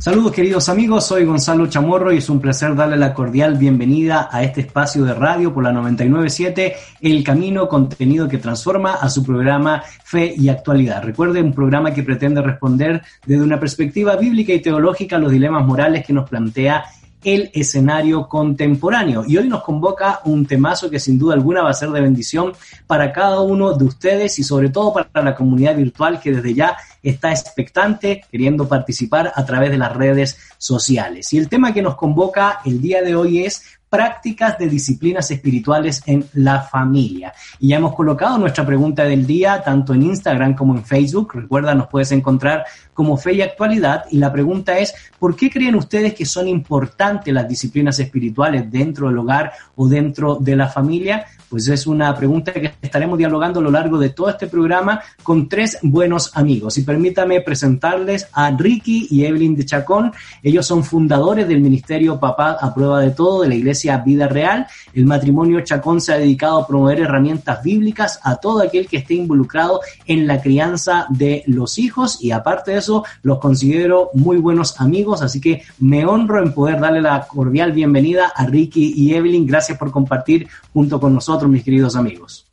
Saludos queridos amigos, soy Gonzalo Chamorro y es un placer darle la cordial bienvenida a este espacio de radio por la 997, El Camino, contenido que transforma a su programa Fe y Actualidad. Recuerde, un programa que pretende responder desde una perspectiva bíblica y teológica a los dilemas morales que nos plantea el escenario contemporáneo. Y hoy nos convoca un temazo que sin duda alguna va a ser de bendición para cada uno de ustedes y sobre todo para la comunidad virtual que desde ya está expectante, queriendo participar a través de las redes sociales. Y el tema que nos convoca el día de hoy es prácticas de disciplinas espirituales en la familia. Y ya hemos colocado nuestra pregunta del día tanto en Instagram como en Facebook. Recuerda, nos puedes encontrar como Fe y Actualidad. Y la pregunta es, ¿por qué creen ustedes que son importantes las disciplinas espirituales dentro del hogar o dentro de la familia? Pues es una pregunta que estaremos dialogando a lo largo de todo este programa con tres buenos amigos. Y permítame presentarles a Ricky y Evelyn de Chacón. Ellos son fundadores del Ministerio Papá a Prueba de Todo de la Iglesia Vida Real. El matrimonio Chacón se ha dedicado a promover herramientas bíblicas a todo aquel que esté involucrado en la crianza de los hijos y aparte de eso los considero muy buenos amigos, así que me honro en poder darle la cordial bienvenida a Ricky y Evelyn. Gracias por compartir junto con nosotros mis queridos amigos.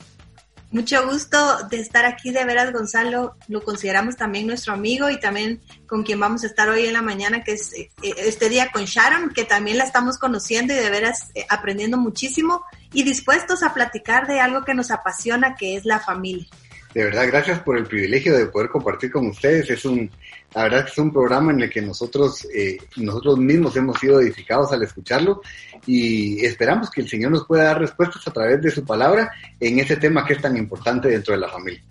Mucho gusto de estar aquí, de veras, Gonzalo. Lo consideramos también nuestro amigo y también con quien vamos a estar hoy en la mañana, que es eh, este día con Sharon, que también la estamos conociendo y de veras eh, aprendiendo muchísimo y dispuestos a platicar de algo que nos apasiona, que es la familia. De verdad, gracias por el privilegio de poder compartir con ustedes. Es un, la verdad que es un programa en el que nosotros, eh, nosotros mismos hemos sido edificados al escucharlo y esperamos que el Señor nos pueda dar respuestas a través de su palabra en ese tema que es tan importante dentro de la familia.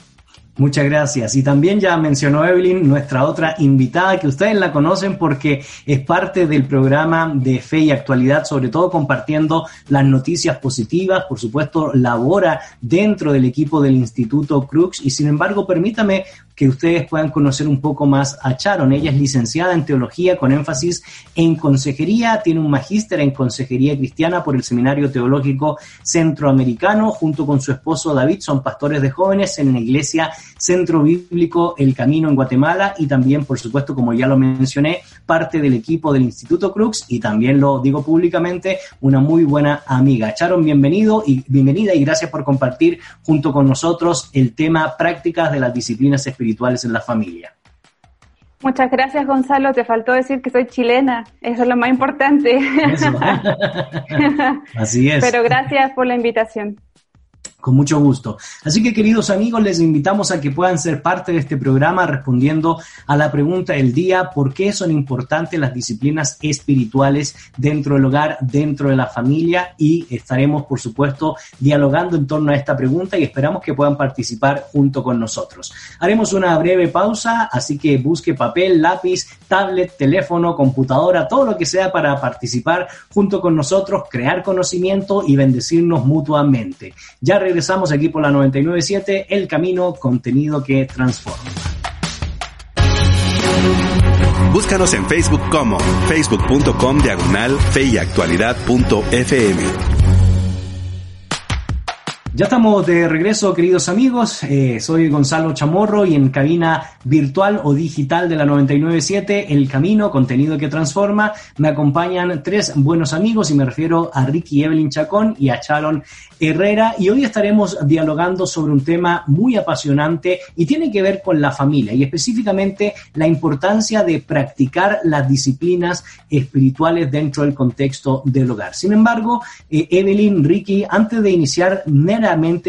Muchas gracias. Y también ya mencionó Evelyn, nuestra otra invitada, que ustedes la conocen porque es parte del programa de Fe y Actualidad, sobre todo compartiendo las noticias positivas. Por supuesto, labora dentro del equipo del Instituto Crux. Y sin embargo, permítame que ustedes puedan conocer un poco más a Charon. Ella es licenciada en teología con énfasis en consejería, tiene un magíster en consejería cristiana por el Seminario Teológico Centroamericano, junto con su esposo David, son pastores de jóvenes en la iglesia Centro Bíblico El Camino en Guatemala y también, por supuesto, como ya lo mencioné, parte del equipo del Instituto Crux y también lo digo públicamente, una muy buena amiga. Charon, bienvenido y bienvenida y gracias por compartir junto con nosotros el tema prácticas de las disciplinas espirituales en la familia. Muchas gracias, Gonzalo. Te faltó decir que soy chilena. Eso es lo más importante. Así es. Pero gracias por la invitación. Con mucho gusto. Así que queridos amigos, les invitamos a que puedan ser parte de este programa respondiendo a la pregunta del día, ¿por qué son importantes las disciplinas espirituales dentro del hogar, dentro de la familia? Y estaremos, por supuesto, dialogando en torno a esta pregunta y esperamos que puedan participar junto con nosotros. Haremos una breve pausa, así que busque papel, lápiz, tablet, teléfono, computadora, todo lo que sea para participar junto con nosotros, crear conocimiento y bendecirnos mutuamente. Ya aquí por la 997, El Camino, contenido que transforma. Búscanos en Facebook como facebook.com diagonal feyactualidad.fm. Ya estamos de regreso, queridos amigos. Eh, soy Gonzalo Chamorro y en cabina virtual o digital de la 997, El Camino, contenido que transforma, me acompañan tres buenos amigos y me refiero a Ricky Evelyn Chacón y a Sharon Herrera. Y hoy estaremos dialogando sobre un tema muy apasionante y tiene que ver con la familia y específicamente la importancia de practicar las disciplinas espirituales dentro del contexto del hogar. Sin embargo, eh, Evelyn, Ricky, antes de iniciar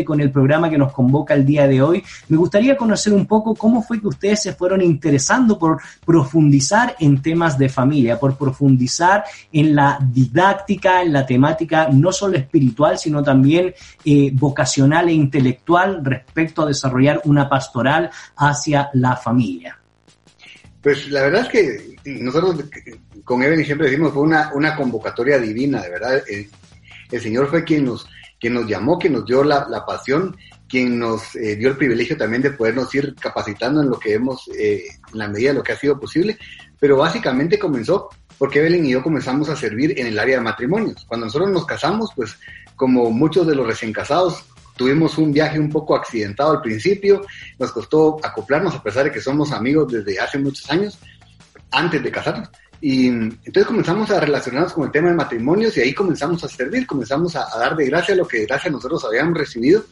con el programa que nos convoca el día de hoy. Me gustaría conocer un poco cómo fue que ustedes se fueron interesando por profundizar en temas de familia, por profundizar en la didáctica, en la temática no solo espiritual, sino también eh, vocacional e intelectual respecto a desarrollar una pastoral hacia la familia. Pues la verdad es que nosotros con Evelyn siempre decimos fue una, una convocatoria divina, de verdad. el Señor fue quien nos que nos llamó, que nos dio la, pasión quien nos eh, dio el privilegio también de podernos ir capacitando en lo que hemos, eh, en la medida de lo que ha sido posible, pero básicamente comenzó porque Evelyn y yo comenzamos a servir en el área de matrimonios. Cuando nosotros nos casamos, pues como muchos de los recién casados, tuvimos un viaje un poco accidentado al principio, nos costó acoplarnos a pesar de que somos amigos desde hace muchos años, antes de casarnos. Y entonces comenzamos a relacionarnos con el tema de matrimonios y ahí comenzamos a servir, comenzamos a, dar de gracia lo que de gracia nosotros habíamos recibido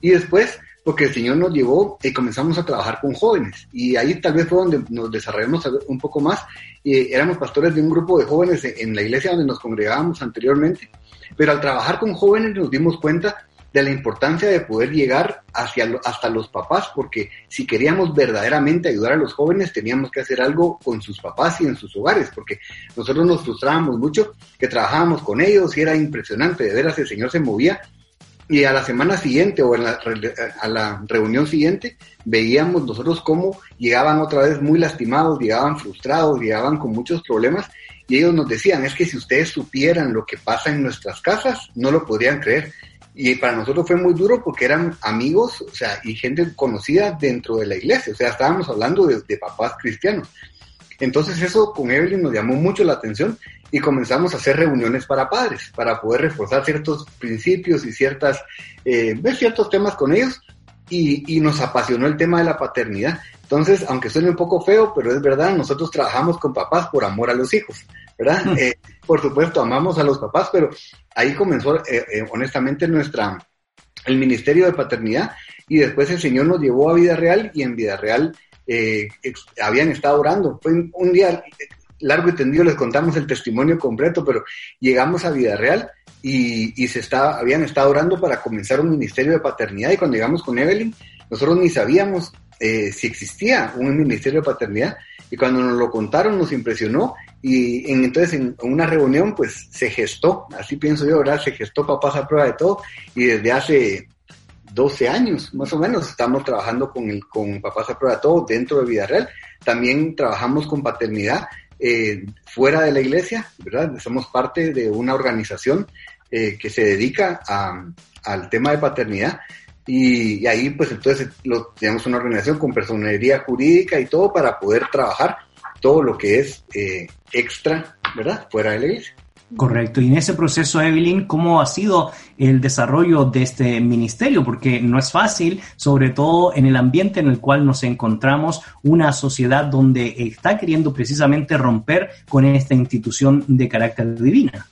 y después, porque el Señor nos llevó y comenzamos a trabajar con jóvenes. Y ahí tal vez fue donde nos desarrollamos un poco más. Y éramos pastores de un grupo de jóvenes en la iglesia donde nos congregábamos anteriormente. Pero al trabajar con jóvenes nos dimos cuenta de la importancia de poder llegar hacia, hasta los papás, porque si queríamos verdaderamente ayudar a los jóvenes, teníamos que hacer algo con sus papás y en sus hogares, porque nosotros nos frustrábamos mucho que trabajábamos con ellos y era impresionante, de veras el Señor se movía y a la semana siguiente o a la reunión siguiente veíamos nosotros cómo llegaban otra vez muy lastimados, llegaban frustrados, llegaban con muchos problemas y ellos nos decían, es que si ustedes supieran lo que pasa en nuestras casas, no lo podrían creer. Y para nosotros fue muy duro porque eran amigos, o sea, y gente conocida dentro de la iglesia, o sea, estábamos hablando de, de papás cristianos. Entonces eso con Evelyn nos llamó mucho la atención y comenzamos a hacer reuniones para padres, para poder reforzar ciertos principios y ciertas, eh, ver ciertos temas con ellos y, y, nos apasionó el tema de la paternidad. Entonces, aunque suene un poco feo, pero es verdad, nosotros trabajamos con papás por amor a los hijos, ¿verdad? Mm. Eh, por supuesto, amamos a los papás, pero ahí comenzó eh, eh, honestamente nuestra, el ministerio de paternidad y después el Señor nos llevó a vida real y en vida real eh, habían estado orando. Fue un, día largo y tendido, les contamos el testimonio completo, pero llegamos a vida real y, y se está, habían estado orando para comenzar un ministerio de paternidad y cuando llegamos con Evelyn, nosotros ni sabíamos eh, si existía un ministerio de paternidad y cuando nos lo contaron nos impresionó y en, entonces en una reunión pues se gestó, así pienso yo, ¿verdad? Se gestó Papás a Prueba de Todo y desde hace 12 años, más o menos, estamos trabajando con, el, con Papás a Prueba de Todo dentro de Vida Real. También trabajamos con paternidad eh, fuera de la iglesia, ¿verdad? Somos parte de una organización eh, que se dedica a, al tema de paternidad y, ahí pues entonces lo, tenemos una organización con personería jurídica y todo para poder trabajar todo lo que es eh, extra, ¿verdad? Fuera de la iglesia. Correcto. Y en ese proceso, Evelyn, ¿cómo ha sido el desarrollo de este ministerio? Porque no es fácil, sobre todo en el ambiente en el cual nos encontramos, una sociedad donde está queriendo precisamente romper con esta institución de carácter divina.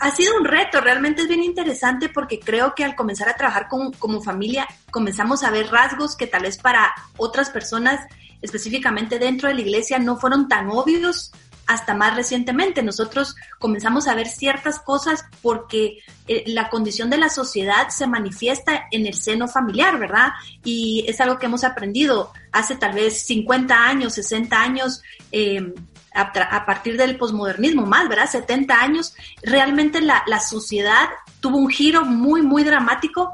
Ha sido un reto, realmente es bien interesante porque creo que al comenzar a trabajar con, como familia comenzamos a ver rasgos que tal vez para otras personas, específicamente dentro de la iglesia, no fueron tan obvios hasta más recientemente. Nosotros comenzamos a ver ciertas cosas porque eh, la condición de la sociedad se manifiesta en el seno familiar, ¿verdad? Y es algo que hemos aprendido hace tal vez 50 años, 60 años. Eh, a, partir del posmodernismo más, ¿verdad? 70 años, realmente la, la sociedad tuvo un giro muy, muy dramático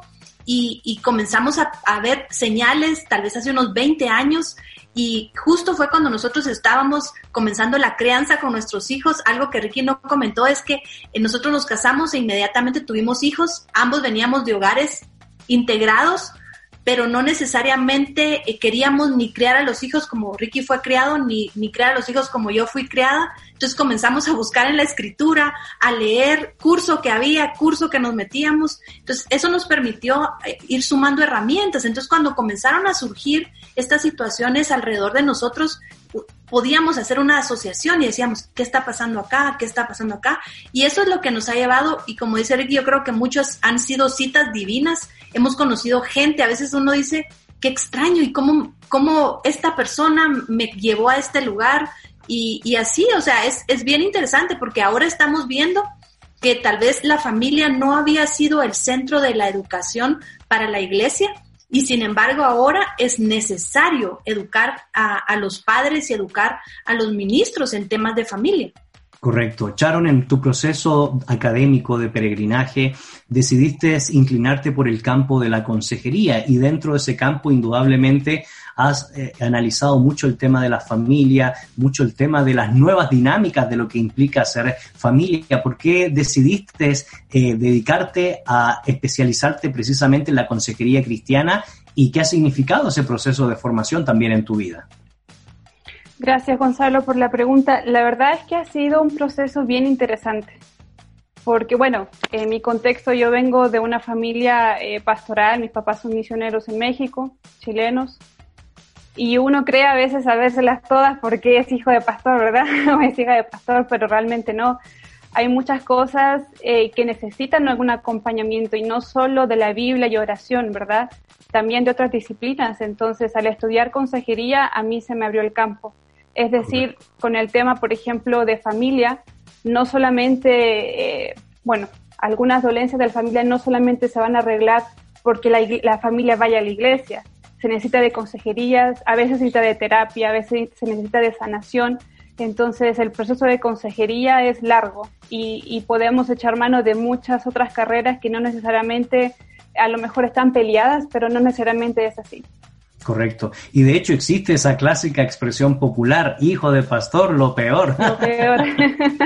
y, y comenzamos a, a, ver señales, tal vez hace unos 20 años, y justo fue cuando nosotros estábamos comenzando la crianza con nuestros hijos. Algo que Ricky no comentó es que eh, nosotros nos casamos e inmediatamente tuvimos hijos. Ambos veníamos de hogares integrados, pero no necesariamente eh, queríamos ni criar a los hijos como Ricky fue criado, ni, ni criar a los hijos como yo fui criada. Entonces comenzamos a buscar en la escritura, a leer curso que había, curso que nos metíamos. Entonces eso nos permitió eh, ir sumando herramientas. Entonces cuando comenzaron a surgir estas situaciones alrededor de nosotros, podíamos hacer una asociación y decíamos, ¿qué está pasando acá? ¿Qué está pasando acá? Y eso es lo que nos ha llevado, y como dice Ricky, yo creo que muchos han sido citas divinas hemos conocido gente, a veces uno dice, qué extraño y cómo, cómo esta persona me llevó a este lugar y, así, o sea, es, es bien interesante porque ahora estamos viendo que tal vez la familia no había sido el centro de la educación para la iglesia y sin embargo ahora es necesario educar a, a los padres y educar a los ministros en temas de familia. Correcto. Charon, en tu proceso académico de peregrinaje, decidiste inclinarte por el campo de la consejería y dentro de ese campo indudablemente has eh, analizado mucho el tema de la familia, mucho el tema de las nuevas dinámicas de lo que implica ser familia. ¿Por qué decidiste eh, dedicarte a especializarte precisamente en la consejería cristiana y qué ha significado ese proceso de formación también en tu vida? Gracias Gonzalo por la pregunta. La verdad es que ha sido un proceso bien interesante, porque bueno, en mi contexto yo vengo de una familia eh, pastoral, mis papás son misioneros en México, chilenos, y uno cree a veces sabérselas todas porque es hijo de pastor, ¿verdad? o es hija de pastor, pero realmente no. Hay muchas cosas eh, que necesitan algún acompañamiento y no solo de la Biblia y oración, ¿verdad? También de otras disciplinas. Entonces, al estudiar consejería, a mí se me abrió el campo. Es decir, con el tema, por ejemplo, de familia, no solamente, eh, bueno, algunas dolencias de la familia no solamente se van a arreglar porque la, familia vaya a la iglesia, se necesita de consejerías, a veces se necesita de terapia, a veces se necesita de sanación. Entonces el proceso de consejería es largo y, y, podemos echar mano de muchas otras carreras que no necesariamente, a lo mejor están peleadas, pero no necesariamente es así. Correcto. Y de hecho existe esa clásica expresión popular, hijo de pastor, lo peor. Lo peor.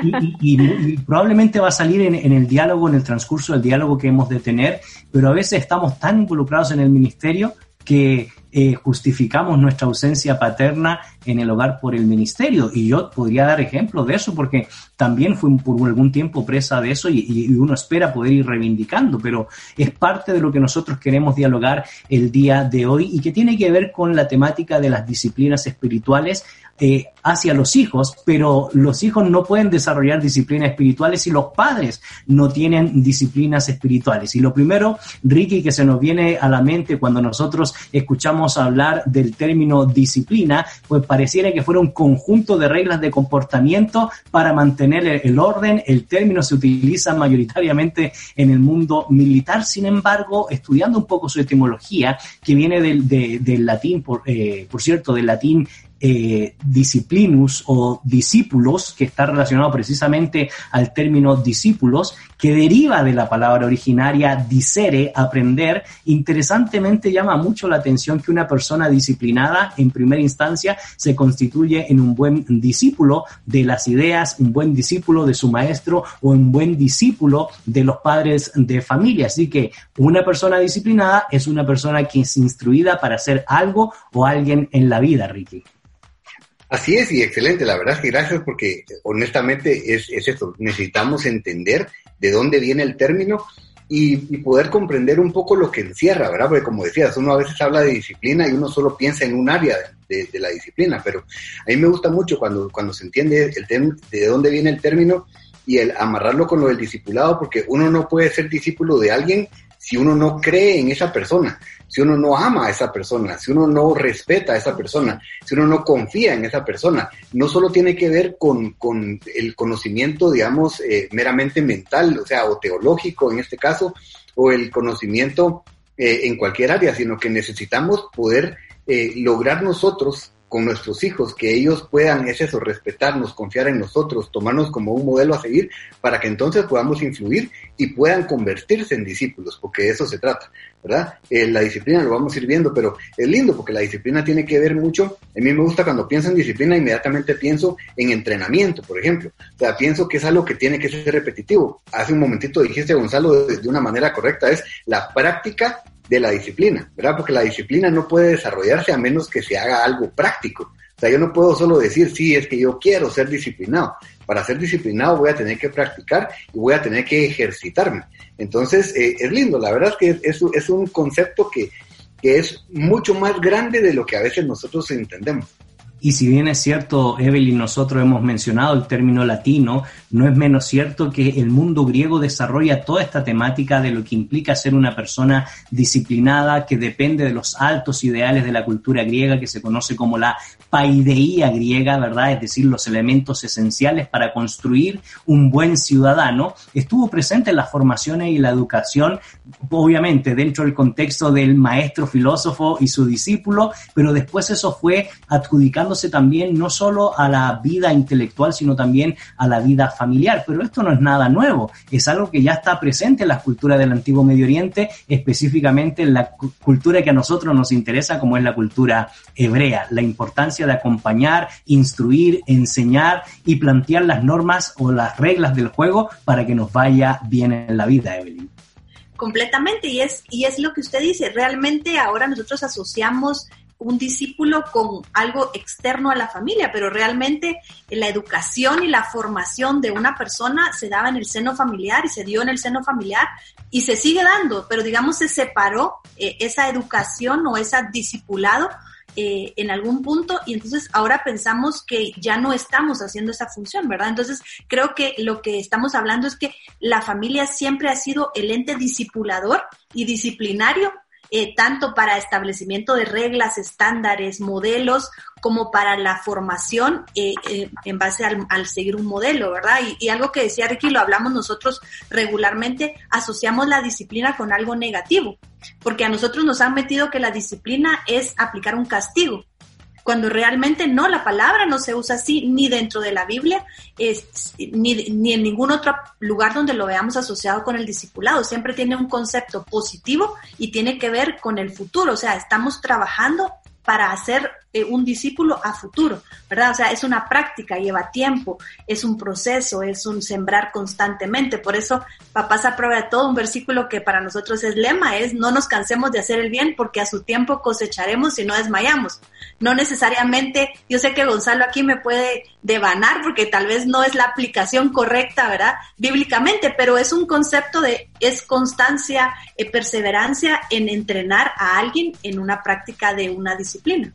y, probablemente va a salir en, en, el diálogo, en el transcurso del diálogo que hemos de tener, pero a veces estamos tan involucrados en el ministerio que eh, justificamos nuestra ausencia paterna en el hogar por el ministerio. Y yo podría dar ejemplos de eso porque también fui por algún tiempo presa de eso y, y, uno espera poder ir reivindicando, pero es parte de lo que nosotros queremos dialogar el día de hoy y que tiene que ver con la temática de las disciplinas espirituales eh, hacia los hijos, pero los hijos no pueden desarrollar disciplinas espirituales si los padres no tienen disciplinas espirituales. Y lo primero, Ricky, que se nos viene a la mente cuando nosotros escuchamos hablar del término disciplina, pues pareciera que fuera un conjunto de reglas de comportamiento para mantener el orden. El término se utiliza mayoritariamente en el mundo militar, sin embargo, estudiando un poco su etimología, que viene del, latín, por, eh, por cierto, del latín eh, disciplinus o discípulos, que está relacionado precisamente al término discípulos, que deriva de la palabra originaria disere, aprender. Interesantemente llama mucho la atención que una persona disciplinada, en primera instancia, se constituye en un buen discípulo de las ideas, un buen discípulo de su maestro o un buen discípulo de los padres de familia. Así que una persona disciplinada es una persona que es instruida para hacer algo o alguien en la vida, Ricky. Así es, y excelente, la verdad es que gracias porque honestamente es, es eso, necesitamos entender de dónde viene el término y, poder comprender un poco lo que encierra, ¿verdad? Porque como decías, uno a veces habla de disciplina y uno solo piensa en un área de, la disciplina, pero a mí me gusta mucho cuando, cuando se entiende el de dónde viene el término y el amarrarlo con lo del discipulado, porque uno no puede ser discípulo de alguien si uno no cree en esa persona si uno no ama a esa persona, si uno no respeta a esa persona, si uno no confía en esa persona, no solo tiene que ver con, el conocimiento, digamos, eh, meramente mental, o sea, o teológico en este caso, o el conocimiento eh, en cualquier área, sino que necesitamos poder eh, lograr nosotros con nuestros hijos, que ellos puedan, es eso, respetarnos, confiar en nosotros, tomarnos como un modelo a seguir, para que entonces podamos influir y puedan convertirse en discípulos, porque de eso se trata, ¿verdad? Eh, la disciplina lo vamos a ir viendo, pero es lindo porque la disciplina tiene que ver mucho, a mí me gusta cuando pienso en disciplina, inmediatamente pienso en entrenamiento, por ejemplo, o sea, pienso que es algo que tiene que ser repetitivo. Hace un momentito dijiste, Gonzalo, de, de una manera correcta, es la práctica de la disciplina, ¿verdad? Porque la disciplina no puede desarrollarse a menos que se haga algo práctico. O sea, yo no puedo solo decir, sí, es que yo quiero ser disciplinado. Para ser disciplinado voy a tener que practicar y voy a tener que ejercitarme. Entonces, eh, es lindo, la verdad es que es, es un concepto que, que es mucho más grande de lo que a veces nosotros entendemos. Y si bien es cierto, Evelyn, nosotros hemos mencionado el término latino, no es menos cierto que el mundo griego desarrolla toda esta temática de lo que implica ser una persona disciplinada, que depende de los altos ideales de la cultura griega, que se conoce como la paideía griega, ¿verdad? Es decir, los elementos esenciales para construir un buen ciudadano. Estuvo presente en las formaciones y la educación, obviamente dentro del contexto del maestro filósofo y su discípulo, pero después eso fue adjudicando también no solo a la vida intelectual, sino también a la vida familiar. Pero esto no es nada nuevo, es algo que ya está presente en las culturas del antiguo Medio Oriente, específicamente en la cultura que a nosotros nos interesa, como es la cultura hebrea, la importancia de acompañar, instruir, enseñar y plantear las normas o las reglas del juego para que nos vaya bien en la vida, Evelyn. Completamente y es y es lo que usted dice. Realmente ahora nosotros asociamos un discípulo con algo externo a la familia, pero realmente la educación y la formación de una persona se daba en el seno familiar y se dio en el seno familiar y se sigue dando, pero digamos se separó eh, esa educación o ese discipulado eh, en algún punto y entonces ahora pensamos que ya no estamos haciendo esa función, ¿verdad? Entonces creo que lo que estamos hablando es que la familia siempre ha sido el ente discipulador y disciplinario eh, tanto para establecimiento de reglas, estándares, modelos, como para la formación eh, eh, en base al, seguir un modelo, ¿verdad? Y, algo que decía Ricky, lo hablamos nosotros regularmente, asociamos la disciplina con algo negativo, porque a nosotros nos han metido que la disciplina es aplicar un castigo cuando realmente no, la palabra no se usa así ni dentro de la Biblia, ni, ni en ningún otro lugar donde lo veamos asociado con el discipulado. Siempre tiene un concepto positivo y tiene que ver con el futuro. O sea, estamos trabajando para hacer eh, un discípulo a futuro, ¿verdad? O sea, es una práctica, lleva tiempo, es un proceso, es un sembrar constantemente. Por eso, papás a prueba de todo, un versículo que para nosotros es lema, es no nos cansemos de hacer el bien porque a su tiempo cosecharemos y no desmayamos. No necesariamente, yo sé que Gonzalo aquí me puede devanar porque tal vez no es la aplicación correcta, ¿verdad? Bíblicamente, pero es un concepto de, es constancia, eh, perseverancia en entrenar a alguien en una práctica de una disciplina.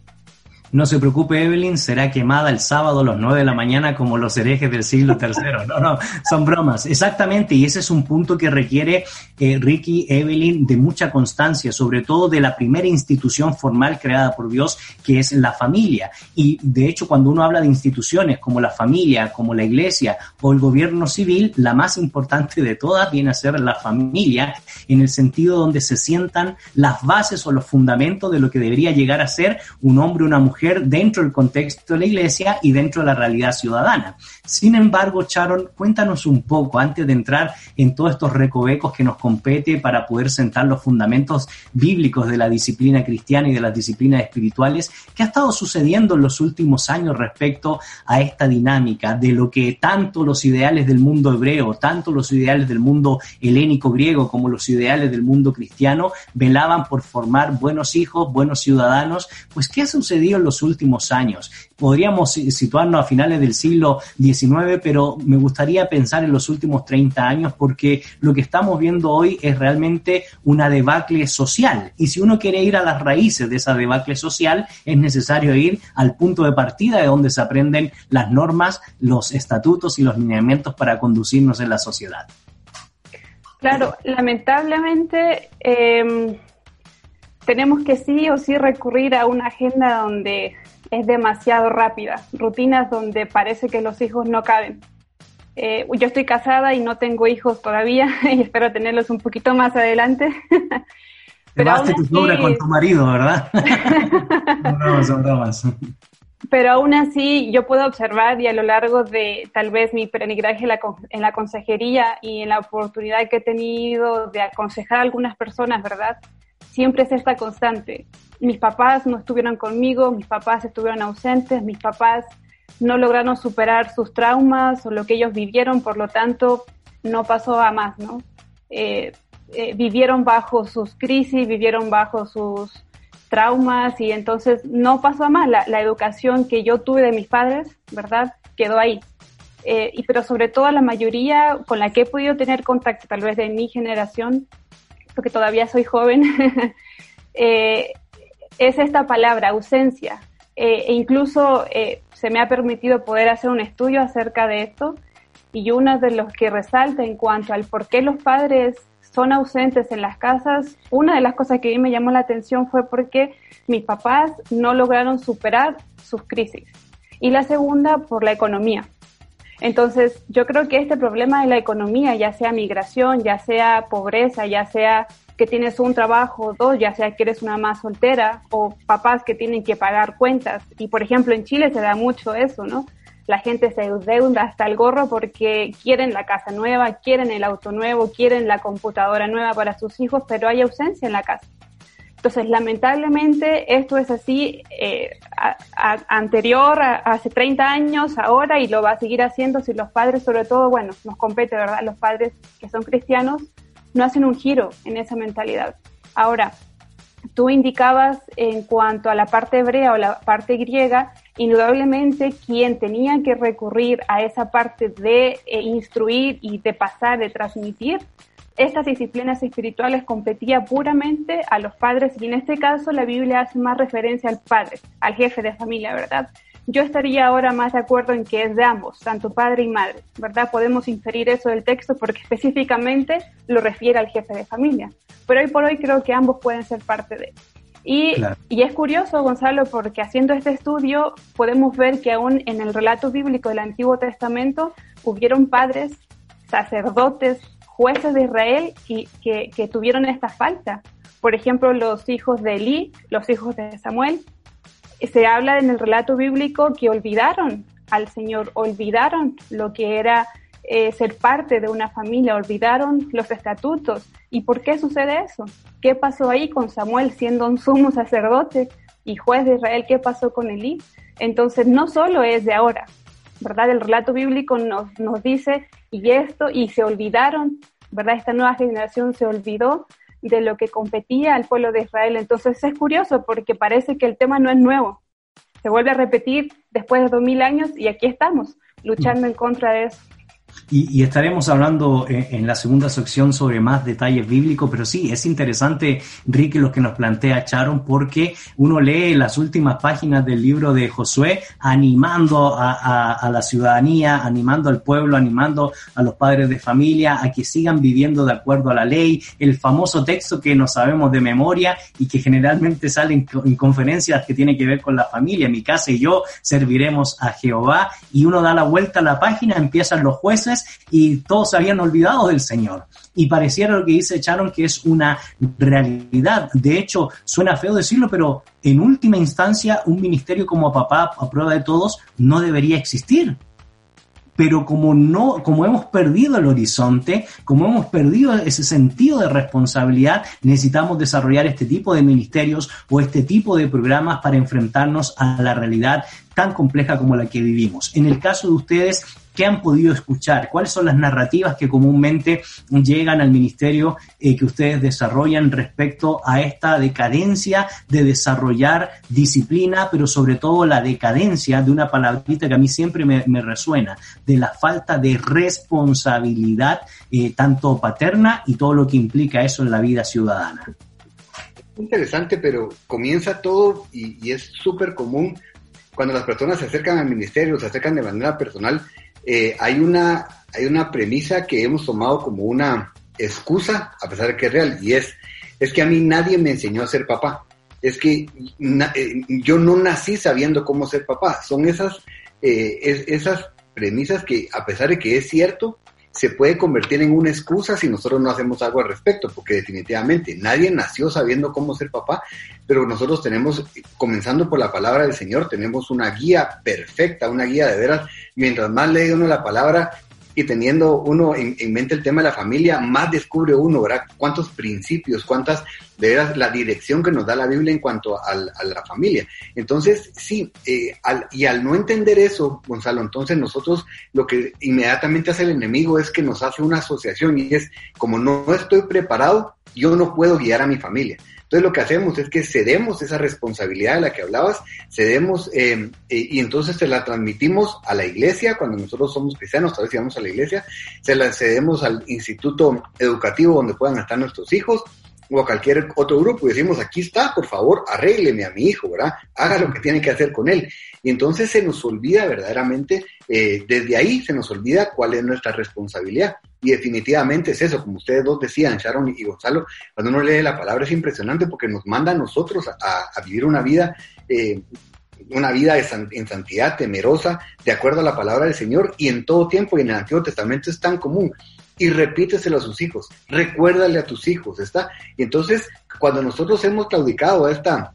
No se preocupe, Evelyn, será quemada el sábado a las 9 de la mañana como los herejes del siglo III. No, no, son bromas. Exactamente, y ese es un punto que requiere eh, Ricky, Evelyn, de mucha constancia, sobre todo de la primera institución formal creada por Dios, que es la familia. Y de hecho, cuando uno habla de instituciones como la familia, como la iglesia o el gobierno civil, la más importante de todas viene a ser la familia, en el sentido donde se sientan las bases o los fundamentos de lo que debería llegar a ser un hombre o una mujer dentro del contexto de la iglesia y dentro de la realidad ciudadana. Sin embargo, Sharon, cuéntanos un poco, antes de entrar en todos estos recovecos que nos compete para poder sentar los fundamentos bíblicos de la disciplina cristiana y de las disciplinas espirituales, ¿qué ha estado sucediendo en los últimos años respecto a esta dinámica de lo que tanto los ideales del mundo hebreo, tanto los ideales del mundo helénico griego como los ideales del mundo cristiano velaban por formar buenos hijos, buenos ciudadanos? Pues, ¿qué ha sucedido en los últimos años. Podríamos situarnos a finales del siglo XIX, pero me gustaría pensar en los últimos 30 años porque lo que estamos viendo hoy es realmente una debacle social. Y si uno quiere ir a las raíces de esa debacle social, es necesario ir al punto de partida de donde se aprenden las normas, los estatutos y los lineamientos para conducirnos en la sociedad. Claro, lamentablemente em, tenemos que sí o sí recurrir a una agenda donde es demasiado rápida, rutinas donde parece que los hijos no caben. Eh, yo estoy casada y no tengo hijos todavía y espero tenerlos un poquito más adelante. Pero aún así... con tu marido, ¿verdad? Pero aún así yo puedo observar y a lo largo de tal vez mi peregrinaje en la, en la consejería y en la oportunidad que he tenido de aconsejar a algunas personas, ¿verdad? Siempre es esta constante. Mis papás no estuvieron conmigo, mis papás estuvieron ausentes, mis papás no lograron superar sus traumas o lo que ellos vivieron, por lo tanto, no pasó a más, ¿no? Eh, eh, vivieron bajo sus crisis, vivieron bajo sus traumas y entonces no pasó a más. La, educación que yo tuve de mis padres, ¿verdad? Quedó ahí. Eh, y pero sobre todo la mayoría con la que he podido tener contacto, tal vez de mi generación, porque todavía soy joven, eh, es esta palabra, ausencia. Eh, e incluso eh, se me ha permitido poder hacer un estudio acerca de esto y uno de los que resalta en cuanto al por qué los padres son ausentes en las casas, una de las cosas que a mí me llamó la atención fue porque mis papás no lograron superar sus crisis. Y la segunda, por la economía. Entonces, yo creo que este problema de la economía, ya sea migración, ya sea pobreza, ya sea que tienes un trabajo o dos, ya sea que eres una más soltera o papás que tienen que pagar cuentas. Y por ejemplo en Chile se da mucho eso, ¿no? La gente se deuda hasta el gorro porque quieren la casa nueva, quieren el auto nuevo, quieren la computadora nueva para sus hijos, pero hay ausencia en la casa. Entonces, lamentablemente, esto es así eh, anterior, hace 30 años, ahora, y lo va a seguir haciendo si los padres, sobre todo, bueno, nos compete, ¿verdad? Los padres que son cristianos no hacen un giro en esa mentalidad. Ahora, tú indicabas en cuanto a la parte hebrea o la parte griega, indudablemente quien tenía que recurrir a esa parte de eh, instruir y de pasar, de transmitir, estas disciplinas espirituales competía puramente a los padres y en este caso la Biblia hace más referencia al padre, al jefe de familia, ¿verdad? Yo estaría ahora más de acuerdo en que es de ambos, tanto padre y madre, ¿verdad? Podemos inferir eso del texto porque específicamente lo refiere al jefe de familia. Pero hoy por hoy creo que ambos pueden ser parte de él. Y, y, es curioso, Gonzalo, porque haciendo este estudio podemos ver que aún en el relato bíblico del Antiguo Testamento hubieron padres, sacerdotes, jueces de Israel y que, que tuvieron esta falta. Por ejemplo, los hijos de Elí, los hijos de Samuel, se habla en el relato bíblico que olvidaron al Señor, olvidaron lo que era eh, ser parte de una familia, olvidaron los estatutos. ¿Y por qué sucede eso? ¿Qué pasó ahí con Samuel siendo un sumo sacerdote y juez de Israel? ¿Qué pasó con Elí? Entonces, no solo es de ahora, ¿verdad? El relato bíblico nos, nos dice, y esto, y se olvidaron, ¿verdad? Esta nueva generación se olvidó de lo que competía al pueblo de Israel. Entonces es curioso porque parece que el tema no es nuevo. Se vuelve a repetir después de dos mil años y aquí estamos, luchando en contra de eso. Y, estaremos hablando en, la segunda sección sobre más detalles bíblicos, pero sí, es interesante, Ricky, lo que nos plantea Charon, porque uno lee las últimas páginas del libro de Josué animando a, la ciudadanía, animando al pueblo, animando a los padres de familia a que sigan viviendo de acuerdo a la ley, el famoso texto que no sabemos de memoria y que generalmente sale en, en conferencias que tiene que ver con la familia, mi casa y yo serviremos a Jehová, y uno da la vuelta a la página, empiezan los jueces, y todos se habían olvidado del Señor. Y pareciera lo que dice Charon que es una realidad. De hecho, suena feo decirlo, pero en última instancia un ministerio como papá a prueba de todos no debería existir pero como no, como hemos perdido el horizonte, como hemos perdido ese sentido de responsabilidad, necesitamos desarrollar este tipo de ministerios o este tipo de programas para enfrentarnos a la realidad tan compleja como la que vivimos. En el caso de ustedes, ¿qué han podido escuchar? ¿Cuáles son las narrativas que comúnmente llegan al ministerio eh, que ustedes desarrollan respecto a esta decadencia de desarrollar disciplina, pero sobre todo la decadencia de una palabrita que a mí siempre me, resuena, de la falta de responsabilidad, eh, tanto paterna y todo lo que implica eso en la vida ciudadana? Interesante, pero comienza todo y, y es súper común cuando las personas se acercan al ministerio, se acercan de manera personal, eh, hay, una, hay una premisa que hemos tomado como una excusa, a pesar de que es real, y es, es que a mí nadie me enseñó a ser papá. Es que eh, yo no nací sabiendo cómo ser papá. Son esas, eh, esas premisas que, a pesar de que es cierto, se puede convertir en una excusa si nosotros no hacemos algo al respecto, porque definitivamente nadie nació sabiendo cómo ser papá, pero nosotros tenemos, comenzando por la palabra del Señor, tenemos una guía perfecta, una guía de veras. Mientras más lee uno la palabra, y teniendo uno en, mente el tema de la familia, más descubre uno, ¿verdad? Cuántos principios, cuántas, de veras, la dirección que nos da la Biblia en cuanto a la familia. Entonces, sí, eh, y al no entender eso, Gonzalo, entonces nosotros lo que inmediatamente hace el enemigo es que nos hace una asociación y es, como no estoy preparado, yo no puedo guiar a mi familia. Entonces lo que hacemos es que cedemos esa responsabilidad de la que hablabas, cedemos eh, eh, y entonces se la transmitimos a la iglesia, cuando nosotros somos cristianos, tal vez vamos a la iglesia, se la cedemos al instituto educativo donde puedan estar nuestros hijos, o a cualquier otro grupo decimos, aquí está, por favor, arrégleme a mi hijo, ¿verdad? Haga lo que tiene que hacer con él. Y entonces se nos olvida verdaderamente, eh, desde ahí se nos olvida cuál es nuestra responsabilidad. Y definitivamente es eso, como ustedes dos decían, Sharon y Gonzalo, cuando uno lee la palabra es impresionante porque nos manda a nosotros a, vivir una vida, eh, una vida en santidad, temerosa, de acuerdo a la palabra del Señor, y en todo tiempo y en el Antiguo Testamento es tan común y repíteselo a sus hijos, recuérdale a tus hijos, ¿está? Y entonces, cuando nosotros hemos claudicado a esta,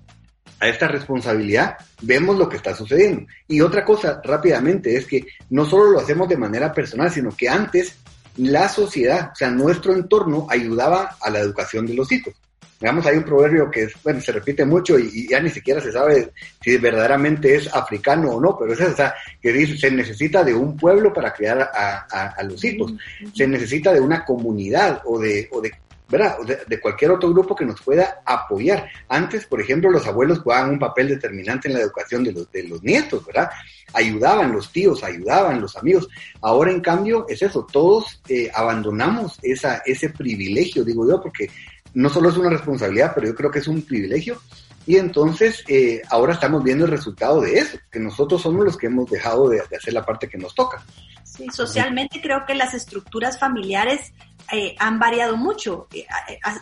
a esta responsabilidad, vemos lo que está sucediendo. Y otra cosa, rápidamente, es que no solo lo hacemos de manera personal, sino que antes la sociedad, o sea, nuestro entorno ayudaba a la educación de los hijos. Digamos, hay un proverbio que bueno, se repite mucho y, ya ni siquiera se sabe si verdaderamente es africano o no, pero es esa, que dice, se necesita de un pueblo para criar a, los hijos, se necesita de una comunidad o de, o de ¿verdad? De, cualquier otro grupo que nos pueda apoyar. Antes, por ejemplo, los abuelos jugaban un papel determinante en la educación de los, de los nietos, ¿verdad? Ayudaban los tíos, ayudaban los amigos. Ahora, en cambio, es eso, todos eh, abandonamos esa, ese privilegio, digo yo, porque no solo es una responsabilidad, pero yo creo que es un privilegio. Y entonces eh, ahora estamos viendo el resultado de eso, que nosotros somos los que hemos dejado de, hacer la parte que nos toca. Sí, socialmente creo que las estructuras familiares eh, han variado mucho. Eh,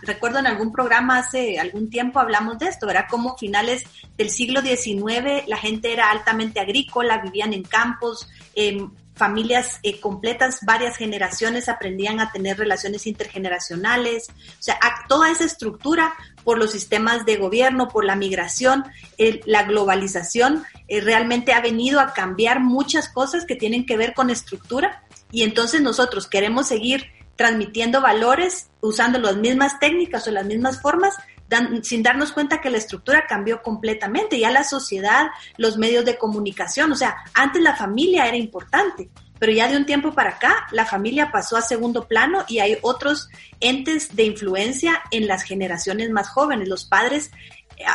recuerdo en algún programa hace algún tiempo hablamos de esto, era como finales del siglo XIX la gente era altamente agrícola, vivían en campos, familias eh, completas, varias generaciones aprendían a tener relaciones intergeneracionales, o sea, toda esa estructura por los sistemas de gobierno, por la migración, la globalización, eh, realmente ha venido a cambiar muchas cosas que tienen que ver con estructura. Y entonces nosotros queremos seguir transmitiendo valores usando las mismas técnicas o las mismas formas, sin darnos cuenta que la estructura cambió completamente, ya la sociedad, los medios de comunicación, o sea, antes la familia era importante, pero ya de un tiempo para acá la familia pasó a segundo plano y hay otros entes de influencia en las generaciones más jóvenes. Los padres,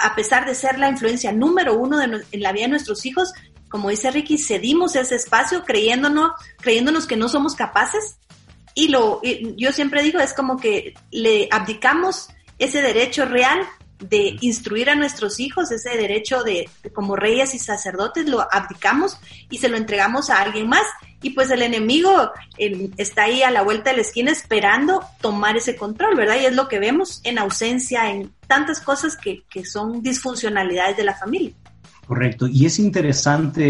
a pesar de ser la influencia número uno en la vida de nuestros hijos, como dice Ricky, cedimos ese espacio creyéndonos, creyéndonos que no somos capaces. Y lo, yo siempre digo, es como que le abdicamos ese derecho real de instruir a nuestros hijos, ese derecho de, como reyes y sacerdotes, lo abdicamos y se lo entregamos a alguien más. Y pues el enemigo está ahí a la vuelta de la esquina esperando tomar ese control, ¿verdad? Y es lo que vemos en ausencia, en tantas cosas que, que son disfuncionalidades de la familia. Correcto. Y es interesante,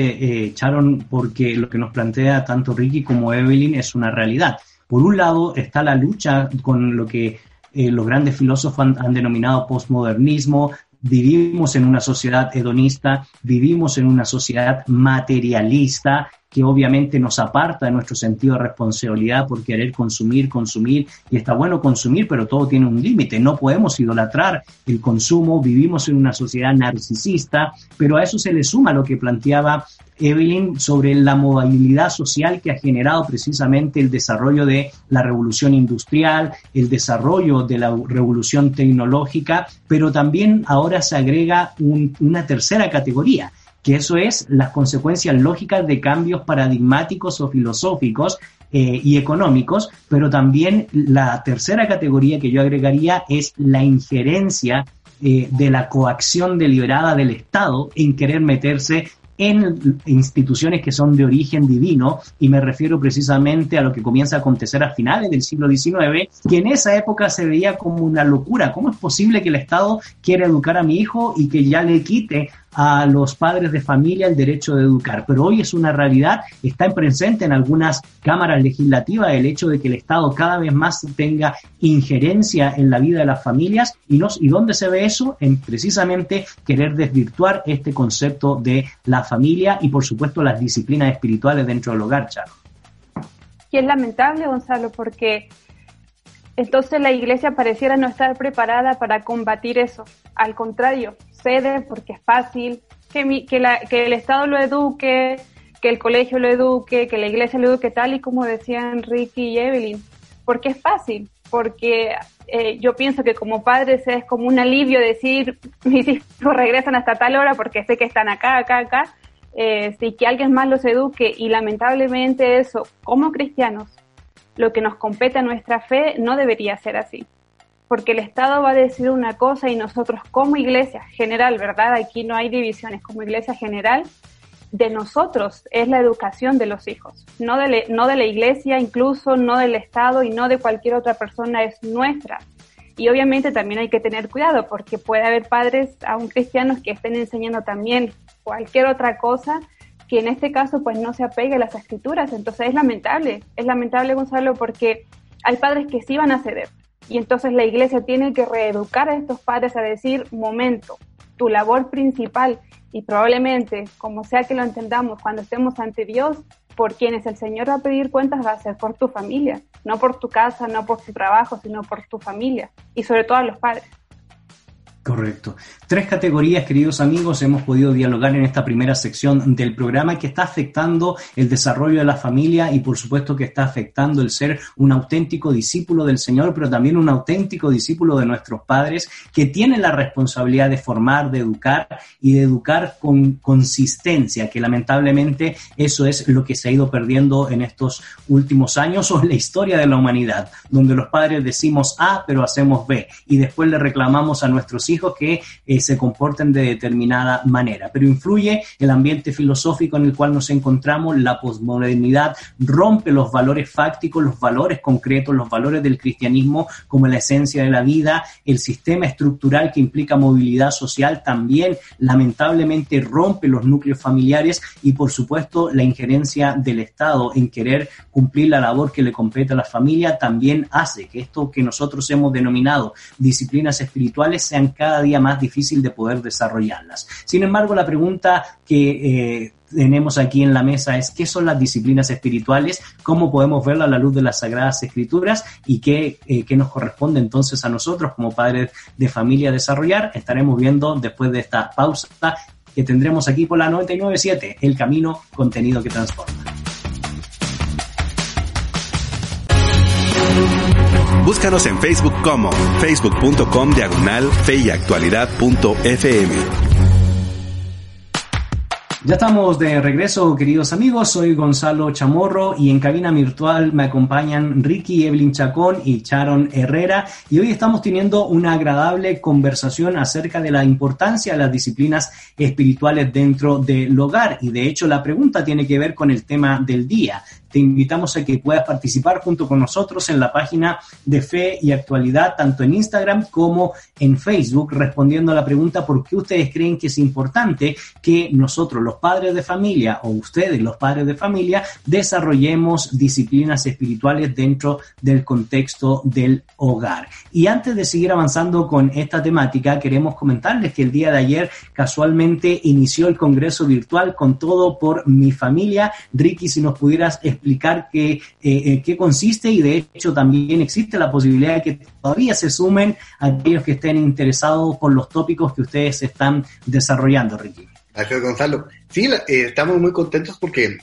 eh, Sharon, porque lo que nos plantea tanto Ricky como Evelyn es una realidad. Por un lado está la lucha con lo que eh, los grandes filósofos han, denominado postmodernismo, vivimos en una sociedad hedonista, vivimos en una sociedad materialista que obviamente nos aparta de nuestro sentido de responsabilidad por querer consumir, consumir, y está bueno consumir, pero todo tiene un límite, no podemos idolatrar el consumo, vivimos en una sociedad narcisista, pero a eso se le suma lo que planteaba Evelyn, sobre la movilidad social que ha generado precisamente el desarrollo de la revolución industrial, el desarrollo de la revolución tecnológica, pero también ahora se agrega una tercera categoría, que eso es las consecuencias lógicas de cambios paradigmáticos o filosóficos eh, y económicos, pero también la tercera categoría que yo agregaría es la injerencia eh, de la coacción deliberada del Estado en querer meterse en instituciones que son de origen divino, y me refiero precisamente a lo que comienza a acontecer a finales del siglo XIX, que en esa época se veía como una locura. ¿Cómo es posible que el Estado quiera educar a mi hijo y que ya le quite a los padres de familia el derecho de educar. Pero hoy es una realidad, está presente en algunas cámaras legislativas el hecho de que el Estado cada vez más tenga injerencia en la vida de las familias y, no, y dónde se ve eso en precisamente querer desvirtuar este concepto de la familia y por supuesto las disciplinas espirituales dentro del hogar, Charo. Y es lamentable, Gonzalo, porque entonces la iglesia pareciera no estar preparada para combatir eso. Al contrario, porque es fácil, que, la, que el Estado lo eduque, que el colegio lo eduque, que la iglesia lo eduque, tal y como decían Ricky y Evelyn, porque es fácil, porque eh, yo pienso que como padres es como un alivio decir, mis hijos regresan hasta tal hora porque sé que están acá, acá, acá, eh, y que alguien más los eduque, y lamentablemente eso, como cristianos, lo que nos compete a nuestra fe no debería ser así. Porque el Estado va a decir una cosa y nosotros como iglesia general, ¿verdad? Aquí no hay divisiones, como iglesia general, de nosotros es la educación de los hijos, no de, no de la iglesia, incluso no del Estado y no de cualquier otra persona, es nuestra. Y obviamente también hay que tener cuidado porque puede haber padres aún cristianos que estén enseñando también cualquier otra cosa que en este caso pues no se apegue a las escrituras. Entonces es lamentable, es lamentable Gonzalo porque hay padres que sí van a ceder. Y entonces la iglesia tiene que reeducar a estos padres a decir, momento, tu labor principal y probablemente, como sea que lo entendamos, cuando estemos ante Dios, por quienes el Señor va a pedir cuentas va a ser por tu familia, no por tu casa, no por tu trabajo, sino por tu familia y sobre todo a los padres. Correcto. Tres categorías, queridos amigos, hemos podido dialogar en esta primera sección del programa que está afectando el desarrollo de la familia y por supuesto que está afectando el ser un auténtico discípulo del Señor, pero también un auténtico discípulo de nuestros padres que tienen la responsabilidad de formar, de educar y de educar con consistencia, que lamentablemente eso es lo que se ha ido perdiendo en estos últimos años o en la historia de la humanidad, donde los padres decimos A pero hacemos B y después le reclamamos a nuestros hijos que eh, se comporten de determinada manera. Pero influye el ambiente filosófico en el cual nos encontramos, la posmodernidad rompe los valores fácticos, los valores concretos, los valores del cristianismo como la esencia de la vida, el sistema estructural que implica movilidad social también lamentablemente rompe los núcleos familiares y por supuesto la injerencia del Estado en querer cumplir la labor que le compete a la familia también hace que esto que nosotros hemos denominado disciplinas espirituales sean cada cada día más difícil de poder desarrollarlas. Sin embargo, la pregunta que eh, tenemos aquí en la mesa es qué son las disciplinas espirituales, cómo podemos verla a la luz de las Sagradas Escrituras y qué, eh, qué, nos corresponde entonces a nosotros como padres de familia desarrollar. Estaremos viendo después de esta pausa que tendremos aquí por la 997, El Camino, contenido que transforma. Búscanos en Facebook como facebook.com diagonal Ya estamos de regreso, queridos amigos. Soy Gonzalo Chamorro y en cabina virtual me acompañan Ricky Evelyn Chacón y Sharon Herrera. Y hoy estamos teniendo una agradable conversación acerca de la importancia de las disciplinas espirituales dentro del hogar. Y de hecho, la pregunta tiene que ver con el tema del día te invitamos a que puedas participar junto con nosotros en la página de Fe y Actualidad, tanto en Instagram como en Facebook, respondiendo a la pregunta por qué ustedes creen que es importante que nosotros, los padres de familia, o ustedes, los padres de familia, desarrollemos disciplinas espirituales dentro del contexto del hogar. Y antes de seguir avanzando con esta temática, queremos comentarles que el día de ayer casualmente inició el Congreso Virtual con todo por mi familia. Ricky, si nos pudieras explicar explicar qué, eh, eh, qué consiste y de hecho también existe la posibilidad de que todavía se sumen aquellos que estén interesados por los tópicos que ustedes están desarrollando, Ricky. Gracias, Gonzalo. Sí, eh, estamos muy contentos porque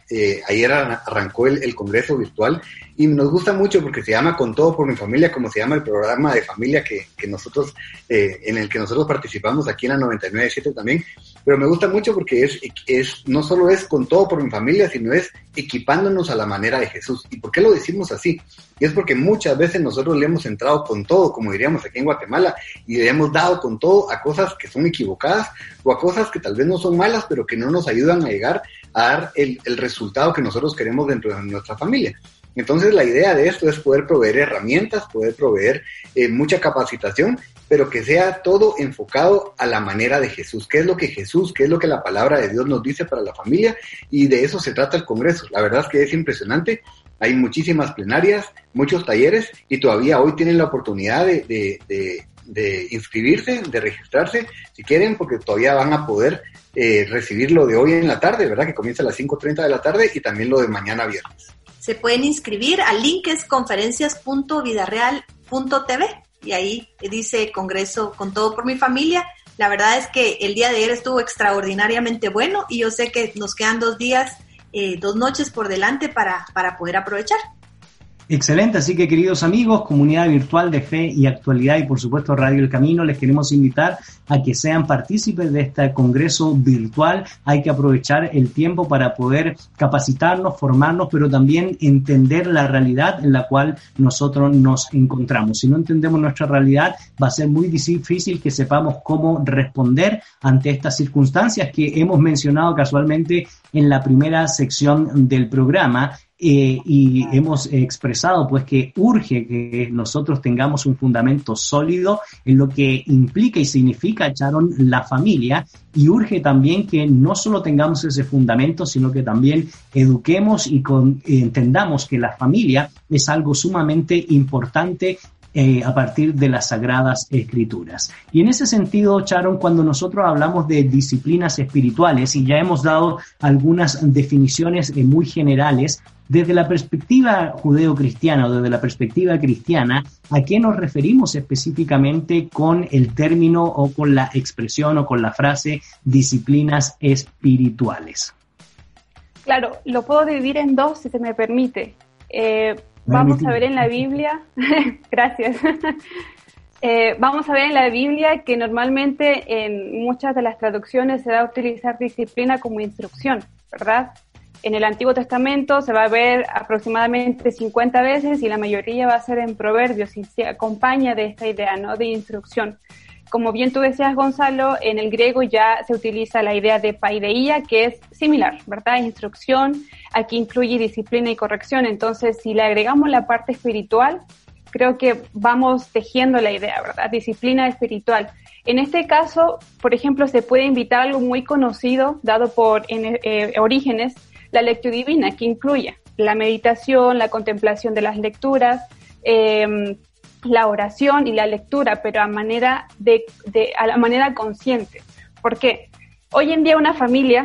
ayer arrancó el, el, Congreso Virtual y nos gusta mucho porque se llama Con Todo por mi Familia, como se llama el programa de familia que, que nosotros, en el que nosotros participamos aquí en la 99.7 también pero me gusta mucho porque es, es, no solo es con todo por mi familia, sino es equipándonos a la manera de Jesús. ¿Y por qué lo decimos así? Y es porque muchas veces nosotros le hemos entrado con todo, como diríamos aquí en Guatemala, y le hemos dado con todo a cosas que son equivocadas o a cosas que tal vez no son malas, pero que no nos ayudan a llegar a dar el, el resultado que nosotros queremos dentro de nuestra familia. Entonces la idea de esto es poder proveer herramientas, poder proveer eh, mucha capacitación, pero que sea todo enfocado a la manera de Jesús. ¿Qué es lo que Jesús, qué es lo que la palabra de Dios nos dice para la familia? Y de eso se trata el Congreso. La verdad es que es impresionante. Hay muchísimas plenarias, muchos talleres y todavía hoy tienen la oportunidad de, de, inscribirse, de registrarse, si quieren, porque todavía van a poder eh, recibir lo de hoy en la tarde, ¿verdad? Que comienza a las 5.30 de la tarde y también lo de mañana viernes se pueden inscribir al link es conferencias.vidareal.tv y ahí dice Congreso con todo por mi familia. La verdad es que el día de ayer estuvo extraordinariamente bueno y yo sé que nos quedan dos días, eh, dos noches por delante para, para poder aprovechar. Excelente, así que queridos amigos, comunidad virtual de fe y actualidad y por supuesto Radio El Camino, les queremos invitar a que sean partícipes de este congreso virtual. Hay que aprovechar el tiempo para poder capacitarnos, formarnos, pero también entender la realidad en la cual nosotros nos encontramos. Si no entendemos nuestra realidad, va a ser muy difícil que sepamos cómo responder ante estas circunstancias que hemos mencionado casualmente en la primera sección del programa eh, y hemos expresado pues que urge que nosotros tengamos un fundamento sólido en lo que implica y significa, Charon, la familia y urge también que no solo tengamos ese fundamento, sino que también eduquemos y entendamos que la familia es algo sumamente importante eh, a partir de las sagradas escrituras. Y en ese sentido, Charon, cuando nosotros hablamos de disciplinas espirituales, y ya hemos dado algunas definiciones eh, muy generales, desde la perspectiva judeo-cristiana o desde la perspectiva cristiana, ¿a qué nos referimos específicamente con el término o con la expresión o con la frase disciplinas espirituales? Claro, lo puedo dividir en dos, si se me permite. Eh, vamos a ver en la Biblia, gracias. Eh, vamos a ver en la Biblia que normalmente en muchas de las traducciones se da a utilizar disciplina como instrucción, ¿verdad? En el Antiguo Testamento se va a ver aproximadamente 50 veces y la mayoría va a ser en Proverbios y se acompaña de esta idea, ¿no? De instrucción como bien tú decías, Gonzalo, en el griego ya se utiliza la idea de paideía, que es similar, ¿verdad? Instrucción, aquí incluye disciplina y corrección. Entonces, si le agregamos la parte espiritual, creo que vamos tejiendo la idea, ¿verdad? Disciplina espiritual. En este caso, por ejemplo, se puede invitar algo muy conocido, dado por eh, Orígenes, la lectura divina, que incluye la meditación, la contemplación de las lecturas, eh, la oración y la lectura, pero a manera de, a la manera consciente. porque Hoy en día una familia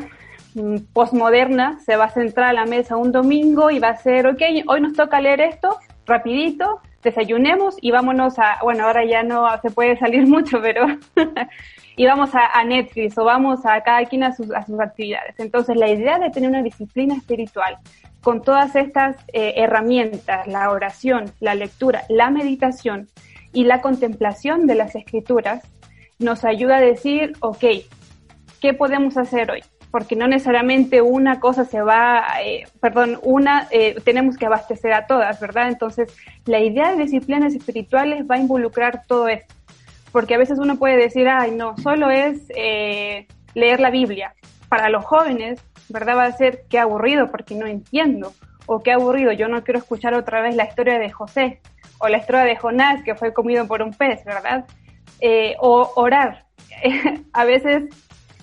mm, postmoderna se va a centrar a la mesa un domingo y va a ser, ok, hoy nos toca leer esto, rapidito, desayunemos y vámonos a, bueno, ahora ya no se puede salir mucho, pero y vamos a, Netflix o vamos a cada quien a sus, actividades. Entonces la idea de tener una disciplina espiritual con todas estas eh, herramientas, la oración, la lectura, la meditación y la contemplación de las escrituras, nos ayuda a decir, ok, ¿qué podemos hacer hoy? Porque no necesariamente una cosa se va, eh, perdón, una, eh, tenemos que abastecer a todas, ¿verdad? Entonces, la idea de disciplinas espirituales va a involucrar todo esto. Porque a veces uno puede decir, ay, no, solo es leer la Biblia. Para los jóvenes, ¿verdad? Va a ser qué aburrido porque no entiendo, o qué aburrido, yo no quiero escuchar otra vez la historia de José, o la historia de Jonás que fue comido por un pez, ¿verdad? Eh, o orar. a veces,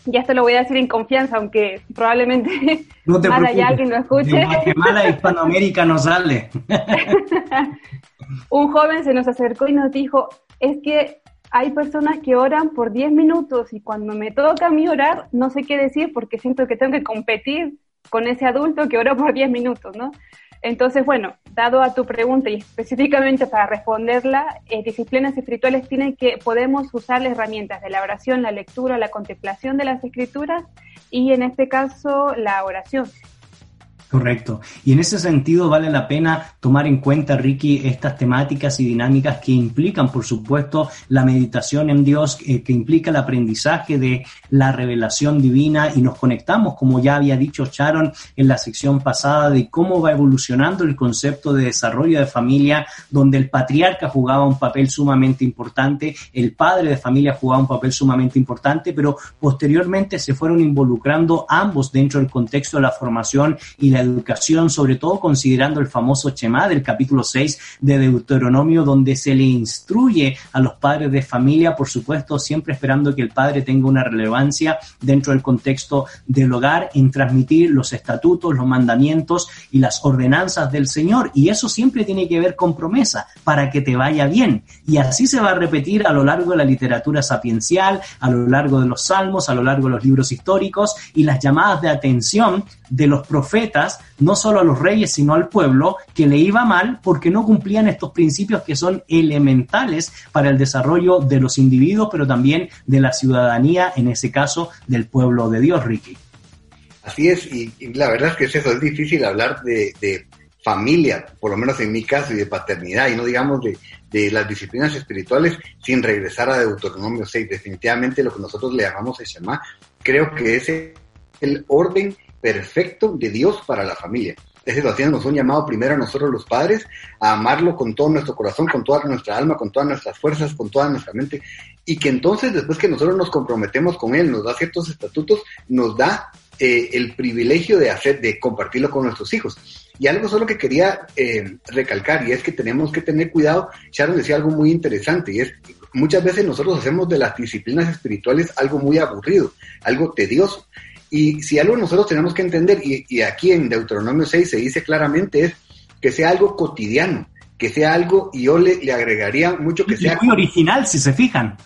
ya esto lo voy a decir en confianza, aunque probablemente no te más allá alguien lo escuche. De Guatemala Hispanoamérica no sale. un joven se nos acercó y nos dijo, es que hay personas que oran por 10 minutos y cuando me toca a mí orar, no sé qué decir porque siento que tengo que competir con ese adulto que oró por 10 minutos, ¿no? Entonces, bueno, dado a tu pregunta y específicamente para responderla, eh, disciplinas espirituales tienen que, podemos usar las herramientas de la oración, la lectura, la contemplación de las escrituras y en este caso la oración. Correcto. Y en ese sentido vale la pena tomar en cuenta, Ricky, estas temáticas y dinámicas que implican, por supuesto, la meditación en Dios, eh, que implica el aprendizaje de la revelación divina y nos conectamos, como ya había dicho Sharon en la sección pasada, de cómo va evolucionando el concepto de desarrollo de familia, donde el patriarca jugaba un papel sumamente importante, el padre de familia jugaba un papel sumamente importante, pero posteriormente se fueron involucrando ambos dentro del contexto de la formación y la educación, sobre todo considerando el famoso Chema del capítulo 6 de Deuteronomio, donde se le instruye a los padres de familia, por supuesto, siempre esperando que el padre tenga una relevancia dentro del contexto del hogar, en transmitir los estatutos, los mandamientos y las ordenanzas del Señor. Y eso siempre tiene que ver con promesa, para que te vaya bien. Y así se va a repetir a lo largo de la literatura sapiencial, a lo largo de los salmos, a lo largo de los libros históricos y las llamadas de atención de los profetas, no solo a los reyes, sino al pueblo, que le iba mal porque no cumplían estos principios que son elementales para el desarrollo de los individuos, pero también de la ciudadanía, en ese caso del pueblo de Dios, Ricky. Así es, y, la verdad es que es eso, es difícil hablar de, familia, por lo menos en mi caso, y de paternidad, y no digamos de, de las disciplinas espirituales sin regresar a Deuteronomio 6. Definitivamente lo que nosotros le llamamos el Shema, creo que es el orden perfecto de Dios para la familia. Ese situación nos un llamado primero a nosotros los padres a amarlo con todo nuestro corazón, con toda nuestra alma, con todas nuestras fuerzas, con toda nuestra mente, y que entonces después que nosotros nos comprometemos con Él, nos da ciertos estatutos, nos da eh, el privilegio de hacer, de compartirlo con nuestros hijos. Y algo solo que quería eh, recalcar, y es que tenemos que tener cuidado, Sharon decía algo muy interesante, y es muchas veces nosotros hacemos de las disciplinas espirituales algo muy aburrido, algo tedioso. Y si algo nosotros tenemos que entender, y, y aquí en Deuteronomio 6 se dice claramente, es que sea algo cotidiano, que sea algo, y yo le, le agregaría mucho que sea... Muy original, si se fijan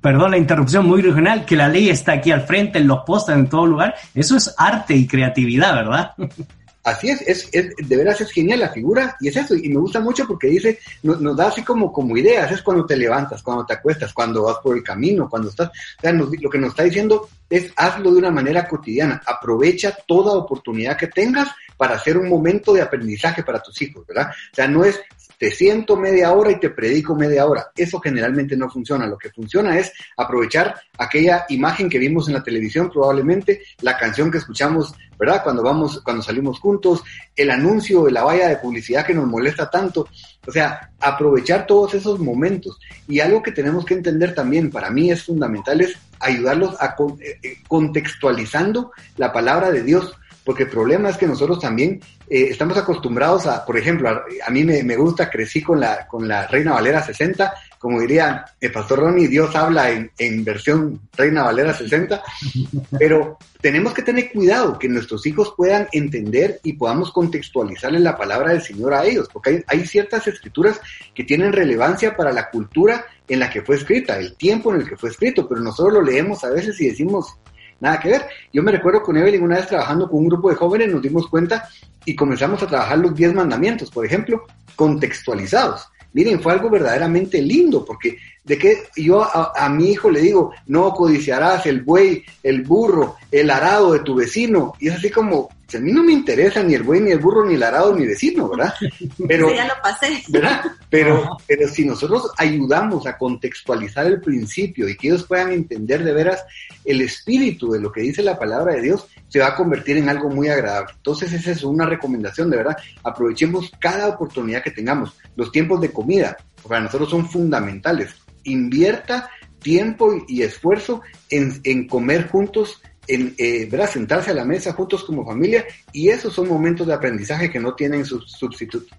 perdón la interrupción, muy original, que la ley está aquí al frente, en los postes, en todo lugar. Eso es arte y creatividad, ¿verdad? Así es, es, de veras es genial la figura y es eso, y me gusta mucho porque dice, nos, da así como, como ideas, es cuando te levantas, cuando te acuestas, cuando vas por el camino, cuando estás, o sea, lo que nos está diciendo es hazlo de una manera cotidiana, aprovecha toda oportunidad que tengas para hacer un momento de aprendizaje para tus hijos, ¿verdad? O sea, no es te siento media hora y te predico media hora. Eso generalmente no funciona. Lo que funciona es aprovechar aquella imagen que vimos en la televisión, probablemente la canción que escuchamos, ¿verdad? Cuando vamos, cuando salimos juntos, el anuncio de la valla de publicidad que nos molesta tanto. O sea, aprovechar todos esos momentos. Y algo que tenemos que entender también, para mí es fundamental, es ayudarlos a eh, eh, contextualizando la palabra de Dios porque el problema es que nosotros también eh, estamos acostumbrados a, por ejemplo, a, mí me, me, gusta, crecí con la, con la Reina Valera 60, como diría el pastor Ronnie, Dios habla en, en versión Reina Valera 60, pero tenemos que tener cuidado que nuestros hijos puedan entender y podamos contextualizarle la palabra del Señor a ellos, porque hay, hay ciertas escrituras que tienen relevancia para la cultura en la que fue escrita, el tiempo en el que fue escrito, pero nosotros lo leemos a veces y decimos, nada que ver. Yo me recuerdo con Evelyn una vez trabajando con un grupo de jóvenes, nos dimos cuenta y comenzamos a trabajar los 10 mandamientos, por ejemplo, contextualizados. Miren, fue algo verdaderamente lindo, porque de que yo a, a, mi hijo le digo, no codiciarás el buey, el burro, el arado de tu vecino, y es así como, a mí no me interesa ni el buey, ni el burro, ni el arado, ni el vecino, ¿verdad? Pero, ya lo pasé. ¿verdad? Pero, pero si nosotros ayudamos a contextualizar el principio y que ellos puedan entender de veras el espíritu de lo que dice la palabra de Dios, se va a convertir en algo muy agradable. Entonces esa es una recomendación, de verdad. Aprovechemos cada oportunidad que tengamos. Los tiempos de comida para nosotros son fundamentales. Invierta tiempo y esfuerzo en, en comer juntos en eh, sentarse a la mesa juntos como familia y esos son momentos de aprendizaje que no tienen sustituto.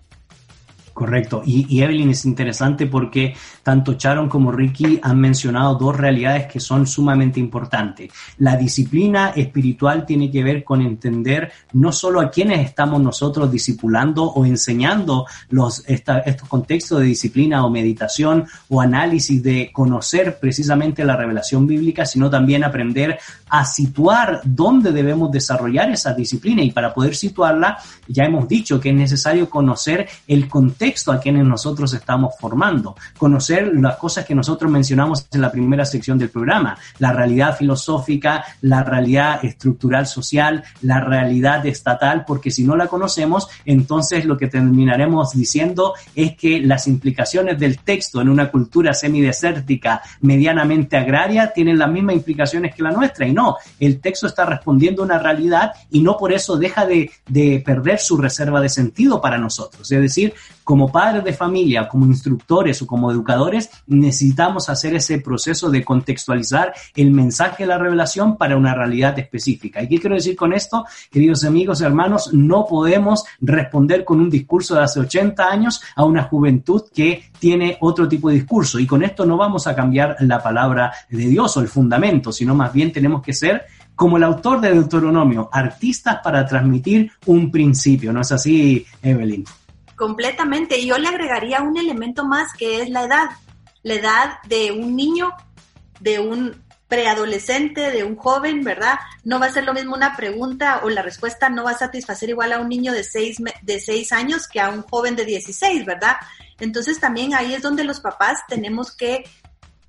Correcto. Y, Evelyn es interesante porque tanto Sharon como Ricky han mencionado dos realidades que son sumamente importantes. La disciplina espiritual tiene que ver con entender no solo a quienes estamos nosotros discipulando o enseñando los, estos contextos de disciplina o meditación o análisis de conocer precisamente la revelación bíblica, sino también aprender a situar dónde debemos desarrollar esa disciplina. Y para poder situarla, ya hemos dicho que es necesario conocer el contexto a quienes nosotros estamos formando, conocer las cosas que nosotros mencionamos en la primera sección del programa, la realidad filosófica, la realidad estructural social, la realidad estatal, porque si no la conocemos, entonces lo que terminaremos diciendo es que las implicaciones del texto en una cultura semidesértica medianamente agraria tienen las mismas implicaciones que la nuestra. Y no, el texto está respondiendo a una realidad y no por eso deja de, de perder su reserva de sentido para nosotros. Es decir, como padres de familia, como instructores o como educadores, necesitamos hacer ese proceso de contextualizar el mensaje de la revelación para una realidad específica. ¿Y qué quiero decir con esto? Queridos amigos y hermanos, no podemos responder con un discurso de hace 80 años a una juventud que tiene otro tipo de discurso. Y con esto no vamos a cambiar la palabra de Dios o el fundamento, sino más bien tenemos que ser como el autor de Deuteronomio, artistas para transmitir un principio. ¿No es así, Evelyn? Completamente. Y yo le agregaría un elemento más que es la edad. La edad de un niño, de un preadolescente, de un joven, ¿verdad? No va a ser lo mismo una pregunta o la respuesta no va a satisfacer igual a un niño de seis, de seis años que a un joven de 16, ¿verdad? Entonces también ahí es donde los papás tenemos que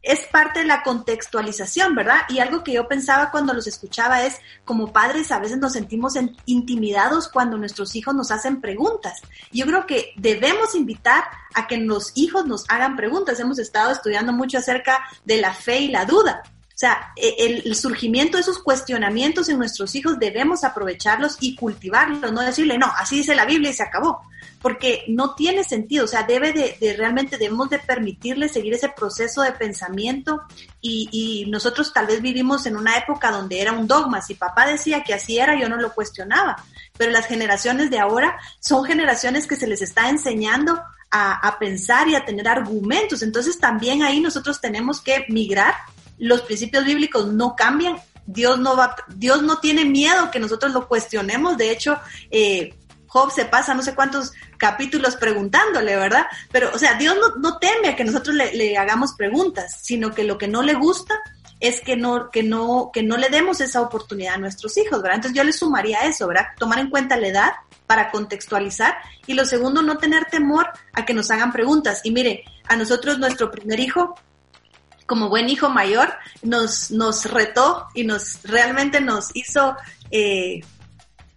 es parte de la contextualización, ¿verdad? Y algo que yo pensaba cuando los escuchaba es, como padres a veces nos sentimos intimidados cuando nuestros hijos nos hacen preguntas. Yo creo que debemos invitar a que los hijos nos hagan preguntas. Hemos estado estudiando mucho acerca de la fe y la duda. O sea, e, el, surgimiento de esos cuestionamientos en nuestros hijos debemos aprovecharlos y cultivarlos, no decirle, no, así dice la Biblia y se acabó, porque no tiene sentido, o sea, debe de, realmente debemos de permitirle seguir ese proceso de pensamiento y, nosotros tal vez vivimos en una época donde era un dogma, si papá decía que así era, yo no lo cuestionaba, pero las generaciones de ahora son generaciones que se les está enseñando a pensar y a tener argumentos, entonces también ahí nosotros tenemos que migrar los principios bíblicos no cambian, Dios no va, Dios no tiene miedo que nosotros lo cuestionemos, de hecho, eh, Job se pasa no sé cuántos capítulos preguntándole, ¿verdad? Pero, o sea, Dios no, teme a que nosotros le, hagamos preguntas, sino que lo que no le gusta es que no, que no, que no le demos esa oportunidad a nuestros hijos, ¿verdad? Entonces yo le sumaría eso, ¿verdad? Tomar en cuenta la edad para contextualizar y lo segundo, no tener temor a que nos hagan preguntas. Y mire, a nosotros nuestro primer hijo como buen hijo mayor, nos, nos retó y nos realmente nos hizo eh,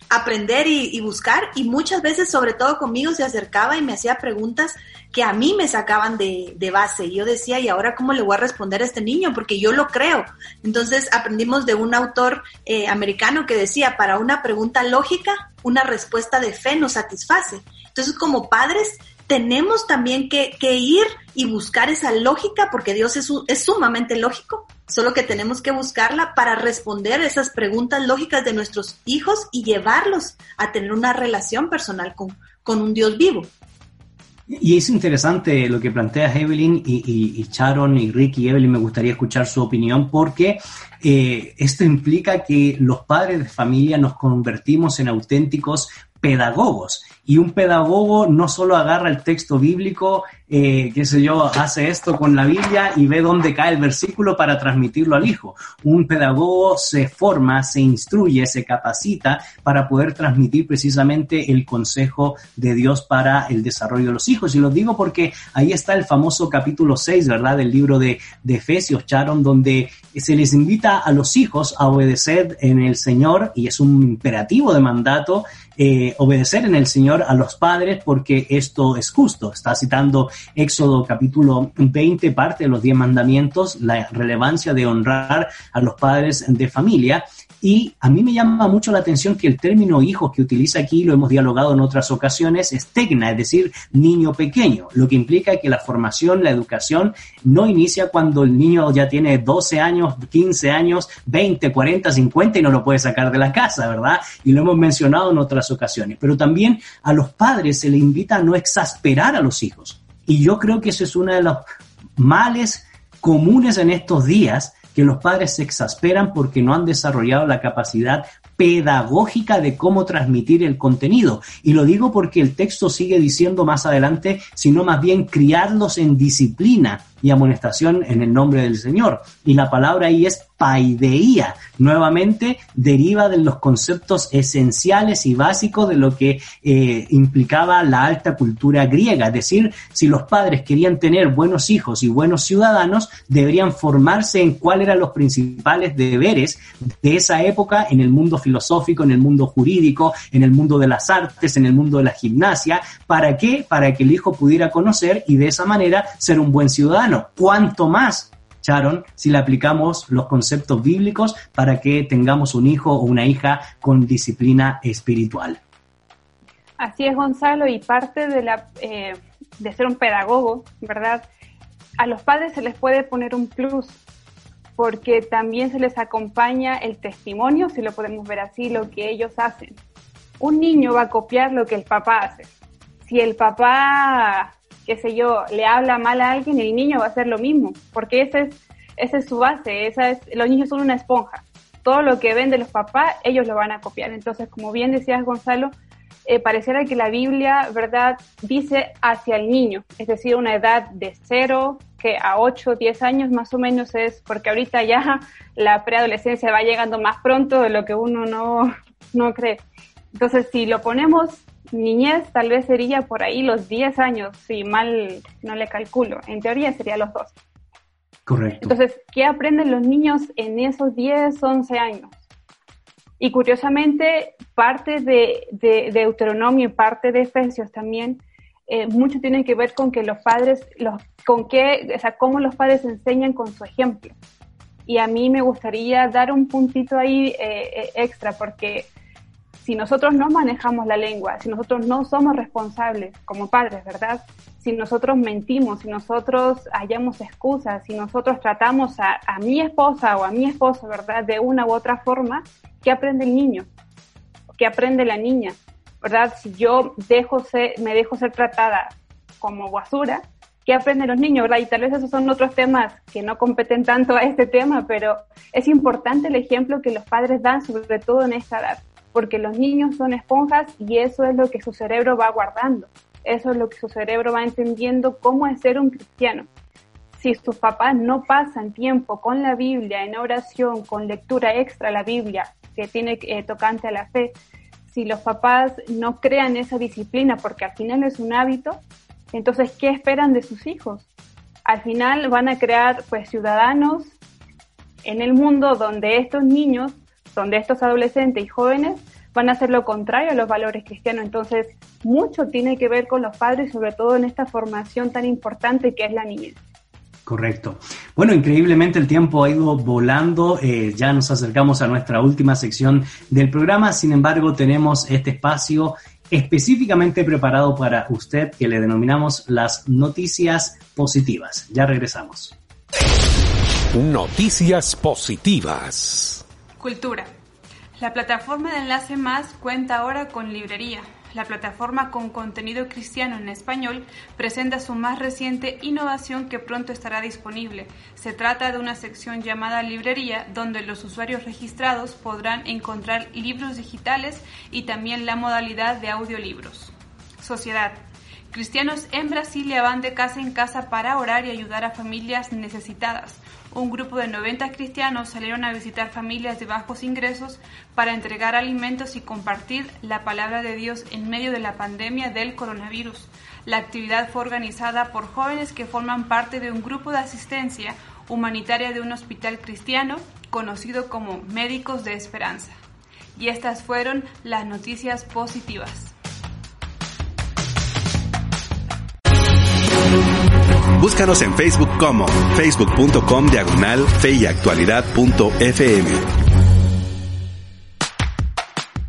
aprender y, buscar y muchas veces, sobre todo conmigo, se acercaba y me hacía preguntas que a mí me sacaban de, de base. Yo decía, ¿y ahora cómo le voy a responder a este niño? Porque yo lo creo. Entonces aprendimos de un autor eh, americano que decía, para una pregunta lógica, una respuesta de fe nos satisface. Entonces, como padres, tenemos también que, ir y buscar esa lógica, porque Dios es, sumamente lógico, solo que tenemos que buscarla para responder esas preguntas lógicas de nuestros hijos y llevarlos a tener una relación personal con, un Dios vivo. Y es interesante lo que plantea Evelyn y, Sharon y Rick y Evelyn, me gustaría escuchar su opinión porque eh, esto implica que los padres de familia nos convertimos en auténticos pedagogos. Y un pedagogo no solo agarra el texto bíblico, eh, qué sé yo, hace esto con la Biblia y ve dónde cae el versículo para transmitirlo al hijo. Un pedagogo se forma, se instruye, se capacita para poder transmitir precisamente el consejo de Dios para el desarrollo de los hijos. Y lo digo porque ahí está el famoso capítulo 6, ¿verdad? Del libro de, de Efesios, Charon, donde se les invita a los hijos a obedecer en el Señor y es un imperativo de mandato eh, obedecer en el Señor a los padres porque esto es justo. Está citando Éxodo capítulo 20, parte de los diez mandamientos, la relevancia de honrar a los padres de familia. Y a mí me llama mucho la atención que el término hijo que utiliza aquí, lo hemos dialogado en otras ocasiones, es tecna, es decir, niño pequeño, lo que implica que la formación, la educación no inicia cuando el niño ya tiene 12 años, 15 años, 20, 40, 50 y no lo puede sacar de la casa, ¿verdad? Y lo hemos mencionado en otras ocasiones. Pero también a los padres se les invita a no exasperar a los hijos. Y yo creo que eso es uno de los males comunes en estos días, que los padres se exasperan porque no han desarrollado la capacidad pedagógica de cómo transmitir el contenido. Y lo digo porque el texto sigue diciendo más adelante, sino más bien criarlos en disciplina y amonestación en el nombre del Señor. Y la palabra ahí es paideía. Nuevamente deriva de los conceptos esenciales y básicos de lo que eh, implicaba la alta cultura griega. Es decir, si los padres querían tener buenos hijos y buenos ciudadanos, deberían formarse en cuáles eran los principales deberes de esa época en el mundo filosófico, en el mundo jurídico, en el mundo de las artes, en el mundo de la gimnasia. ¿Para qué? Para que el hijo pudiera conocer y de esa manera ser un buen ciudadano. ¿Cuánto más Sharon, si le aplicamos los conceptos bíblicos para que tengamos un hijo o una hija con disciplina espiritual. Así es, Gonzalo, y parte de, la, eh, de ser un pedagogo, ¿verdad? A los padres se les puede poner un plus, porque también se les acompaña el testimonio, si lo podemos ver así, lo que ellos hacen. Un niño va a copiar lo que el papá hace. Si el papá qué sé yo, le habla mal a alguien, el niño va a hacer lo mismo, porque ese es, esa es su base, esa es, los niños son una esponja. Todo lo que ven de los papás, ellos lo van a copiar. Entonces, como bien decías, Gonzalo, eh, pareciera que la Biblia, ¿verdad?, dice hacia el niño, es decir, una edad de cero, que a 8, 10 años más o menos es, porque ahorita ya la preadolescencia va llegando más pronto de lo que uno no, no cree. Entonces, si lo ponemos niñez tal vez sería por ahí los 10 años, si mal no le calculo. En teoría sería los 12. Correcto. Entonces, ¿qué aprenden los niños en esos 10, 11 años? Y curiosamente, parte de, de, Deuteronomio y parte de Efesios también, eh, mucho tiene que ver con que los padres, los, con qué, o sea, cómo los padres enseñan con su ejemplo. Y a mí me gustaría dar un puntito ahí eh, extra porque si nosotros no manejamos la lengua, si nosotros no somos responsables como padres, ¿verdad? Si nosotros mentimos, si nosotros hallamos excusas, si nosotros tratamos a, mi esposa o a mi esposo, ¿verdad? De una u otra forma, ¿qué aprende el niño? ¿Qué aprende la niña? ¿Verdad? Si yo dejo me dejo ser tratada como basura, ¿qué aprenden los niños? ¿verdad? Y tal vez esos son otros temas que no competen tanto a este tema, pero es importante el ejemplo que los padres dan, sobre todo en esta edad porque los niños son esponjas y eso es lo que su cerebro va guardando, eso es lo que su cerebro va entendiendo cómo es ser un cristiano. Si sus papás no pasan tiempo con la Biblia, en oración, con lectura extra a la Biblia, que tiene eh, tocante a la fe, si los papás no crean esa disciplina, porque al final es un hábito, entonces, ¿qué esperan de sus hijos? Al final van a crear pues ciudadanos en el mundo donde estos niños donde estos adolescentes y jóvenes van a hacer lo contrario a los valores cristianos. Entonces, mucho tiene que ver con los padres, sobre todo en esta formación tan importante que es la niñez. Correcto. Bueno, increíblemente el tiempo ha ido volando, eh, ya nos acercamos a nuestra última sección del programa, sin embargo tenemos este espacio específicamente preparado para usted que le denominamos las noticias positivas. Ya regresamos. Noticias positivas. Cultura. La plataforma de Enlace Más cuenta ahora con librería. La plataforma con contenido cristiano en español presenta su más reciente innovación que pronto estará disponible. Se trata de una sección llamada Librería, donde los usuarios registrados podrán encontrar libros digitales y también la modalidad de audiolibros. Sociedad. Cristianos en Brasilia van de casa en casa para orar y ayudar a familias necesitadas un grupo de 90 cristianos salieron a visitar familias de bajos ingresos para entregar alimentos y compartir la palabra de Dios en medio de la pandemia del coronavirus. La actividad fue organizada por jóvenes que forman parte de un grupo de asistencia humanitaria de un hospital cristiano conocido como Médicos de Esperanza. Y estas fueron las noticias positivas. Búscanos en Facebook como facebook.com diagonal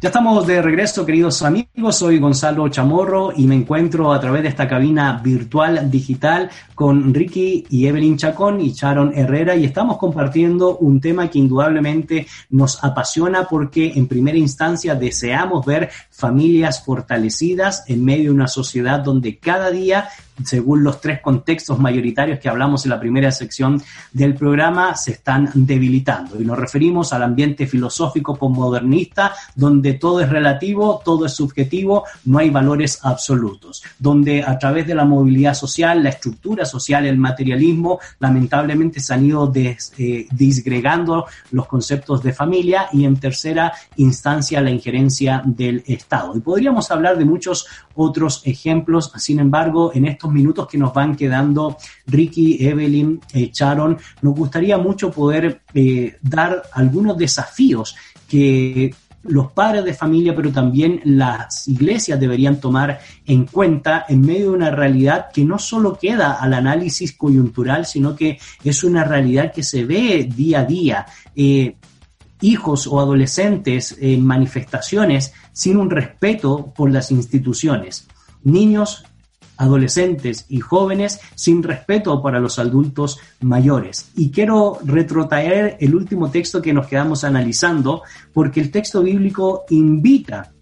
Ya estamos de regreso, queridos amigos. Soy Gonzalo Chamorro y me encuentro a través de esta cabina virtual digital con Ricky y Evelyn Chacón y Sharon Herrera y estamos compartiendo un tema que indudablemente nos apasiona porque en primera instancia deseamos ver familias fortalecidas en medio de una sociedad donde cada día según los tres contextos mayoritarios que hablamos en la primera sección del programa, se están debilitando. Y nos referimos al ambiente filosófico postmodernista, donde todo es relativo, todo es subjetivo, no hay valores absolutos, donde a través de la movilidad social, la estructura social, el materialismo, lamentablemente se han ido eh, disgregando los conceptos de familia y en tercera instancia la injerencia del Estado. Y podríamos hablar de muchos otros ejemplos, sin embargo, en estos minutos que nos van quedando, Ricky, Evelyn, eh, Sharon, nos gustaría mucho poder eh, dar algunos desafíos que los padres de familia, pero también las iglesias deberían tomar en cuenta en medio de una realidad que no solo queda al análisis coyuntural, sino que es una realidad que se ve día a día. Eh, hijos o adolescentes en manifestaciones sin un respeto por las instituciones. Niños adolescentes y jóvenes sin respeto para los adultos mayores. Y quiero retrotraer el último texto que nos quedamos analizando, porque el texto bíblico invita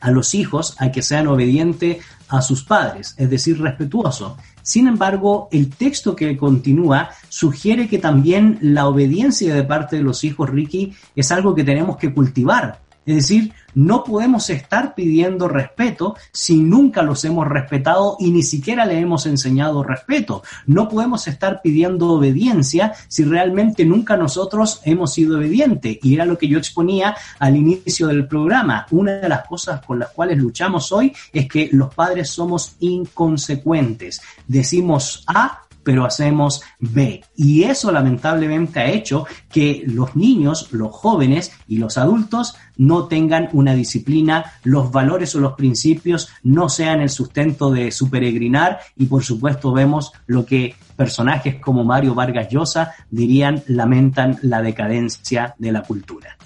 a los hijos a que sean obedientes a sus padres, es decir, respetuoso. Sin embargo, el texto que continúa sugiere que también la obediencia de parte de los hijos, Ricky, es algo que tenemos que cultivar. Es decir, no podemos estar pidiendo respeto si nunca los hemos respetado y ni siquiera le hemos enseñado respeto. No podemos estar pidiendo obediencia si realmente nunca nosotros hemos sido obedientes. Y era lo que yo exponía al inicio del programa. Una de las cosas con las cuales luchamos hoy es que los padres somos inconsecuentes. Decimos A pero hacemos B. Y eso lamentablemente ha hecho que los niños, los jóvenes y los adultos no tengan una disciplina, los valores o los principios no sean el sustento de su peregrinar y por supuesto vemos lo que personajes como Mario Vargas Llosa dirían lamentan la decadencia de la cultura.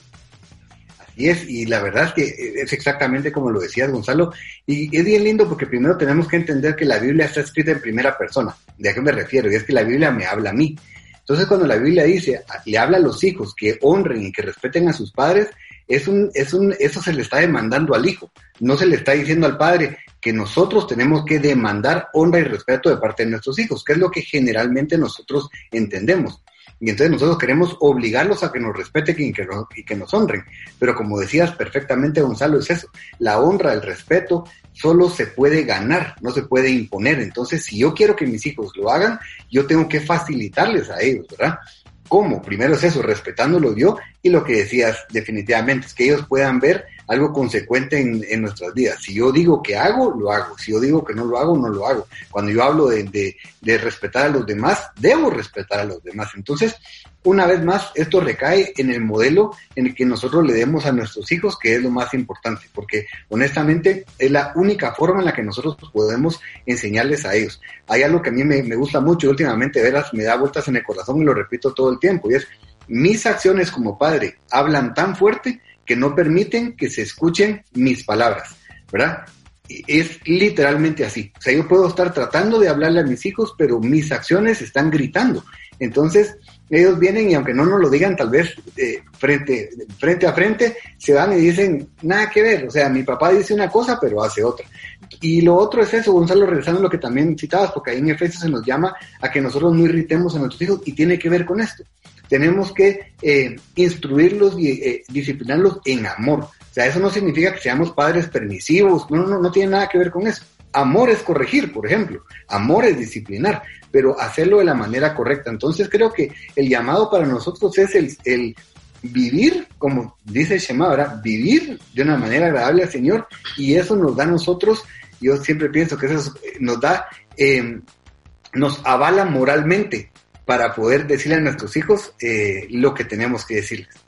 Y es, y la verdad es que es exactamente como lo decías, Gonzalo, y es bien lindo porque primero tenemos que entender que la Biblia está escrita en primera persona. ¿De a qué me refiero? Y es que la Biblia me habla a mí. Entonces, cuando la Biblia dice, le habla a los hijos que honren y que respeten a sus padres, es un, es un, eso se le está demandando al hijo. No se le está diciendo al padre que nosotros tenemos que demandar honra y respeto de parte de nuestros hijos, que es lo que generalmente nosotros entendemos. Y entonces nosotros queremos obligarlos a que nos respeten y que, nos, y que nos honren. Pero como decías perfectamente, Gonzalo, es eso. La honra, el respeto, solo se puede ganar, no se puede imponer. Entonces, si yo quiero que mis hijos lo hagan, yo tengo que facilitarles a ellos, ¿verdad? ¿Cómo? Primero es eso, respetándolo yo y lo que decías definitivamente, es que ellos puedan ver algo consecuente en, nuestras vidas. Si yo digo que hago, lo hago. Si yo digo que no lo hago, no lo hago. Cuando yo hablo de, de, respetar a los demás, debo respetar a los demás. Entonces, una vez más, esto recae en el modelo en el que nosotros le demos a nuestros hijos, que es lo más importante, porque honestamente es la única forma en la que nosotros podemos enseñarles a ellos. Hay algo que a mí me, me gusta mucho y últimamente, veras, me da vueltas en el corazón y lo repito todo el tiempo, y es, mis acciones como padre hablan tan fuerte que no permiten que se escuchen mis palabras, ¿verdad? Es literalmente así. O sea, yo puedo estar tratando de hablarle a mis hijos, pero mis acciones están gritando. Entonces, ellos vienen y aunque no nos lo digan tal vez eh, frente, frente a frente, se van y dicen, nada que ver. O sea, mi papá dice una cosa, pero hace otra. Y lo otro es eso, Gonzalo, regresando a lo que también citabas, porque ahí en Efesios se nos llama a que nosotros no irritemos a nuestros hijos y tiene que ver con esto tenemos que eh, instruirlos y eh, disciplinarlos en amor. O sea, eso no significa que seamos padres permisivos, no, no, no tiene nada que ver con eso. Amor es corregir, por ejemplo, amor es disciplinar, pero hacerlo de la manera correcta. Entonces creo que el llamado para nosotros es el, el vivir, como dice Shema, ¿verdad? vivir de una manera agradable al Señor y eso nos da a nosotros, yo siempre pienso que eso nos da, eh, nos avala moralmente para poder decirle a nuestros hijos eh, lo que tenemos que decirles.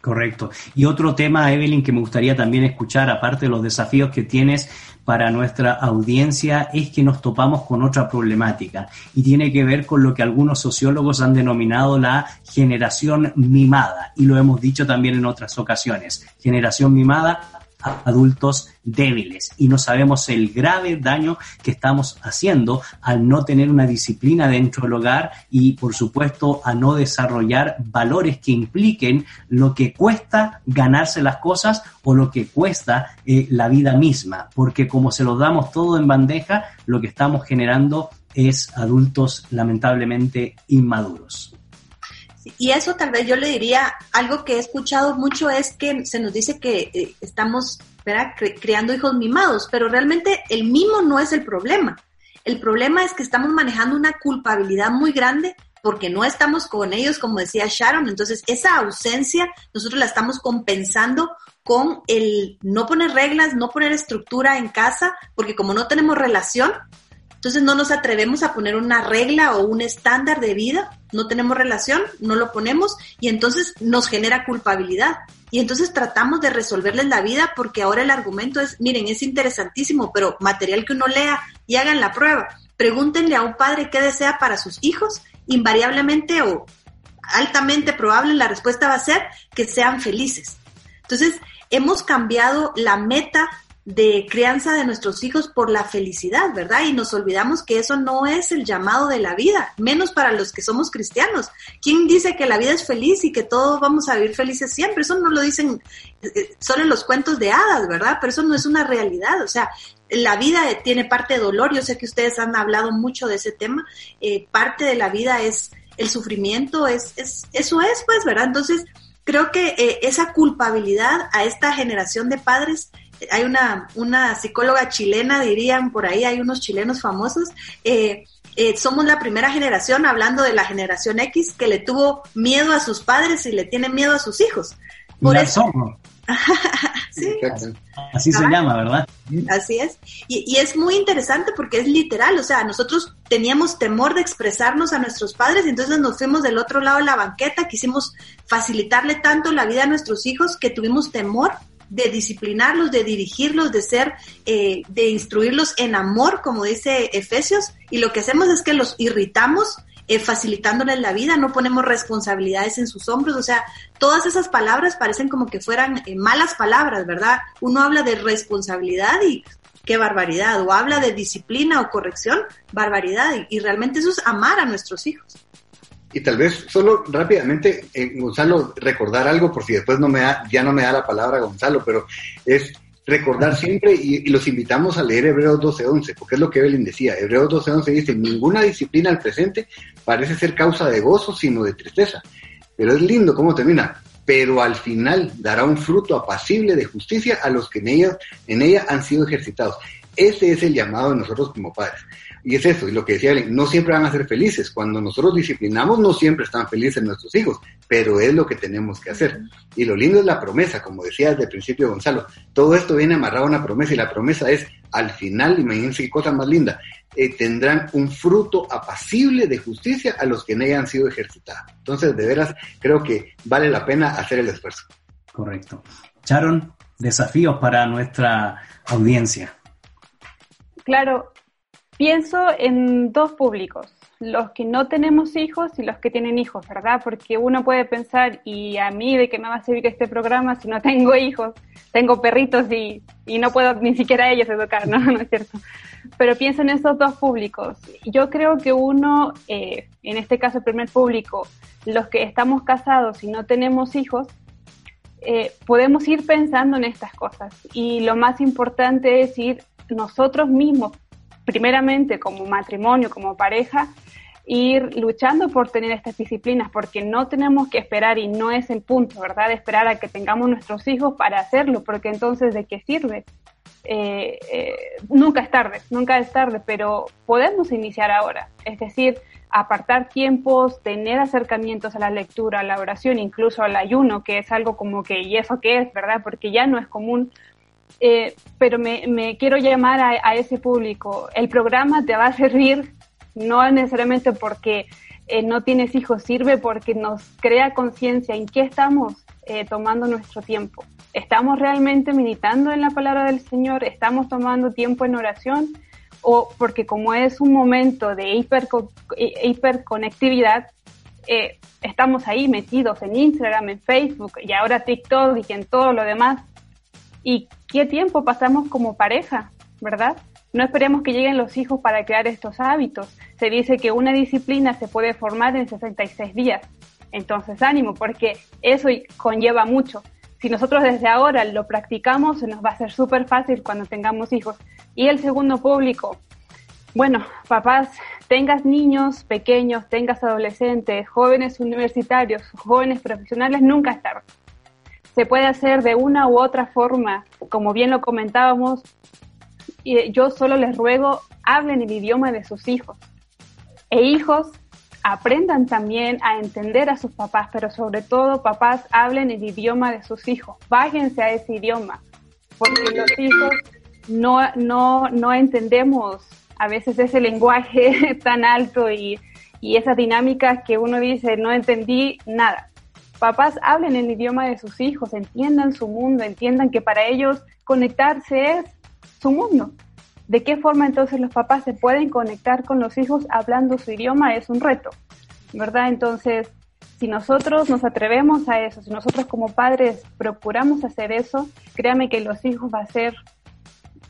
Correcto. Y otro tema, Evelyn, que me gustaría también escuchar, aparte de los desafíos que tienes para nuestra audiencia, es que nos topamos con otra problemática y tiene que ver con lo que algunos sociólogos han denominado la generación mimada. Y lo hemos dicho también en otras ocasiones. Generación mimada adultos débiles y no sabemos el grave daño que estamos haciendo al no tener una disciplina dentro del hogar y por supuesto a no desarrollar valores que impliquen lo que cuesta ganarse las cosas o lo que cuesta eh, la vida misma, porque como se lo damos todo en bandeja, lo que estamos generando es adultos lamentablemente inmaduros. Y eso tal vez yo le diría, algo que he escuchado mucho es que se nos dice que eh, estamos creando hijos mimados, pero realmente el mimo no es el problema. El problema es que estamos manejando una culpabilidad muy grande porque no estamos con ellos, como decía Sharon. Entonces, esa ausencia nosotros la estamos compensando con el no poner reglas, no poner estructura en casa, porque como no tenemos relación, entonces no nos atrevemos a poner una regla o un estándar de vida, no tenemos relación, no lo ponemos y entonces nos genera culpabilidad. Y entonces tratamos de resolverles la vida porque ahora el argumento es, miren, es interesantísimo, pero material que uno lea y hagan la prueba. Pregúntenle a un padre qué desea para sus hijos, invariablemente o altamente probable la respuesta va a ser que sean felices. Entonces, hemos cambiado la meta de crianza de nuestros hijos por la felicidad, ¿verdad? Y nos olvidamos que eso no es el llamado de la vida, menos para los que somos cristianos. ¿Quién dice que la vida es feliz y que todos vamos a vivir felices siempre? Eso no lo dicen eh, solo en los cuentos de hadas, ¿verdad? Pero eso no es una realidad, o sea, la vida tiene parte de dolor, yo sé que ustedes han hablado mucho de ese tema, eh, parte de la vida es el sufrimiento, es, es, eso es, pues, ¿verdad? Entonces, creo que eh, esa culpabilidad a esta generación de padres hay una, una psicóloga chilena, dirían por ahí, hay unos chilenos famosos. Eh, eh, somos la primera generación, hablando de la generación X, que le tuvo miedo a sus padres y le tiene miedo a sus hijos. Por eso, sí. Así se llama, ¿verdad? Así es. Y, y, es muy interesante porque es literal, o sea, nosotros teníamos temor de expresarnos a nuestros padres, entonces nos fuimos del otro lado de la banqueta, quisimos facilitarle tanto la vida a nuestros hijos que tuvimos temor de disciplinarlos, de dirigirlos, de ser, eh, de instruirlos en amor, como dice Efesios, y lo que hacemos es que los irritamos eh, facilitándoles la vida, no ponemos responsabilidades en sus hombros, o sea, todas esas palabras parecen como que fueran eh, malas palabras, ¿verdad? Uno habla de responsabilidad y qué barbaridad, o habla de disciplina o corrección, barbaridad, y realmente eso es amar a nuestros hijos. Y tal vez solo rápidamente, eh, Gonzalo, recordar algo, por si después no me da, ya no me da la palabra Gonzalo, pero es recordar siempre y, los invitamos a leer Hebreos 12.11, porque es lo que Evelyn decía. Hebreos 12.11 dice, ninguna disciplina al presente parece ser causa de gozo, sino de tristeza. Pero es lindo cómo termina. Pero al final dará un fruto apacible de justicia a los que en ella, en ella han sido ejercitados. Ese es el llamado de nosotros como padres. Y es eso, y lo que decía no siempre van a ser felices. Cuando nosotros disciplinamos, no siempre están felices nuestros hijos, pero es lo que tenemos que hacer. Y lo lindo es la promesa, como decía desde el principio Gonzalo. Todo esto viene amarrado a una promesa, y la promesa es, al final, imagínense qué cosa más linda, eh, tendrán un fruto apacible de justicia a los que en ella han sido ejercitados. Entonces, de veras, creo que vale la pena hacer el esfuerzo. Correcto. Sharon, desafíos para nuestra audiencia. Claro, Pienso en dos públicos, los que no tenemos hijos y los que tienen hijos, ¿verdad? Porque uno puede pensar, ¿y a mí de qué me va a servir este programa si no tengo hijos? Tengo perritos y, y no puedo ni siquiera a ellos educar, ¿no? ¿no es cierto? Pero pienso en esos dos públicos. Yo creo que uno, eh, en este caso el primer público, los que estamos casados y no tenemos hijos, eh, podemos ir pensando en estas cosas. Y lo más importante es ir nosotros mismos primeramente como matrimonio, como pareja, ir luchando por tener estas disciplinas, porque no tenemos que esperar, y no es el punto, ¿verdad?, de esperar a que tengamos nuestros hijos para hacerlo, porque entonces, ¿de qué sirve? Eh, eh, nunca es tarde, nunca es tarde, pero podemos iniciar ahora, es decir, apartar tiempos, tener acercamientos a la lectura, a la oración, incluso al ayuno, que es algo como que, ¿y eso qué es, verdad? Porque ya no es común eh, pero me, quiero llamar a, ese público. El programa te va a servir no necesariamente porque eh, no tienes hijos, sirve porque nos crea conciencia en qué estamos eh, tomando nuestro tiempo. ¿Estamos realmente meditando en la palabra del Señor? ¿Estamos tomando tiempo en oración? O porque como es un momento de hiperconectividad, estamos ahí metidos en Instagram, en Facebook y ahora TikTok y en todo lo demás y qué tiempo pasamos como pareja, ¿verdad? No esperemos que lleguen los hijos para crear estos hábitos. Se dice que una disciplina se puede formar en 66 días. Entonces, ánimo, porque eso conlleva mucho. Si nosotros desde ahora lo practicamos, se nos va a ser súper fácil cuando tengamos hijos. Y el segundo público, bueno, papás, tengas niños pequeños, tengas adolescentes, jóvenes universitarios, jóvenes profesionales, nunca es tarde se puede hacer de una u otra forma, como bien lo comentábamos. Y yo solo les ruego, hablen el idioma de sus hijos. E hijos, aprendan también a entender a sus papás, pero sobre todo papás, hablen el idioma de sus hijos. Bájense a ese idioma, porque los hijos no, no, no entendemos a veces ese lenguaje tan alto y, y esas dinámicas que uno dice, no entendí nada papás hablen el idioma de sus hijos, entiendan su mundo, entiendan que para ellos conectarse es su mundo. ¿De qué forma entonces los papás se pueden conectar con los hijos hablando su idioma? Es un reto, ¿verdad? Entonces, si nosotros nos atrevemos a eso, si nosotros como padres procuramos hacer eso, créame que los hijos va a ser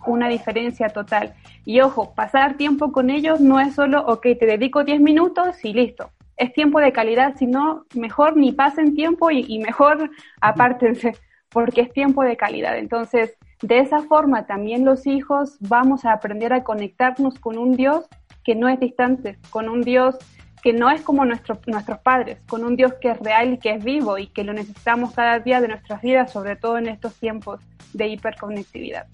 una diferencia total. Y ojo, pasar tiempo con ellos no es solo, ok, te dedico 10 minutos y listo es tiempo de calidad, sino mejor ni pasen tiempo y, mejor apártense, porque es tiempo de calidad. Entonces, de esa forma también los hijos vamos a aprender a conectarnos con un Dios que no es distante, con un Dios que no es como nuestros padres, con un Dios que es real y que es vivo y que lo necesitamos cada día de nuestras vidas, sobre todo en estos tiempos de hiperconectividad.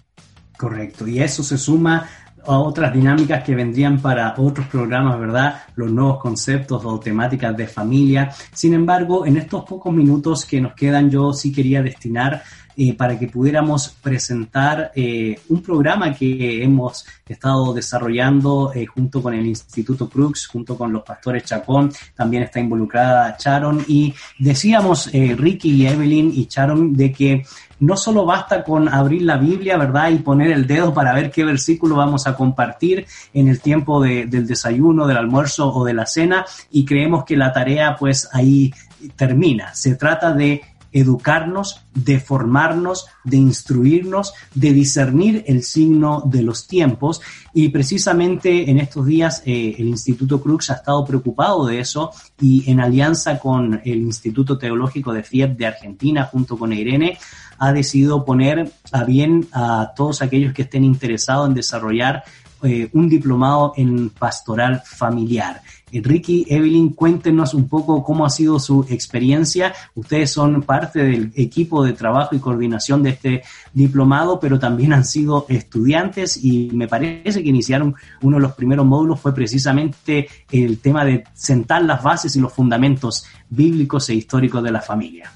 Correcto, y eso se suma otras dinámicas que vendrían para otros programas, ¿verdad? Los nuevos conceptos o temáticas de familia. Sin embargo, en estos pocos minutos que nos quedan, yo sí quería destinar eh, para que pudiéramos presentar eh, un programa que hemos estado desarrollando eh, junto con el Instituto Crux, junto con los pastores Chacón, también está involucrada Sharon y decíamos Ricky y Evelyn y Sharon de que no solo basta con abrir la Biblia, ¿verdad? Y poner el dedo para ver qué versículo vamos a compartir en el tiempo del desayuno, del almuerzo o de la cena y creemos que la tarea pues ahí termina. Se trata de educarnos, de formarnos, de instruirnos, de discernir el signo de los tiempos. Y precisamente en estos días eh, el Instituto Crux ha estado preocupado de eso y en alianza con el Instituto Teológico de FIEP de Argentina, junto con Irene, ha decidido poner a bien a todos aquellos que estén interesados en desarrollar eh, un diplomado en pastoral familiar. Ricky, Evelyn, cuéntenos un poco cómo ha sido su experiencia. Ustedes son parte del equipo de trabajo y coordinación de este diplomado, pero también han sido estudiantes y me parece que iniciaron uno de los primeros módulos fue precisamente el tema de sentar las bases y los fundamentos bíblicos e históricos de la familia.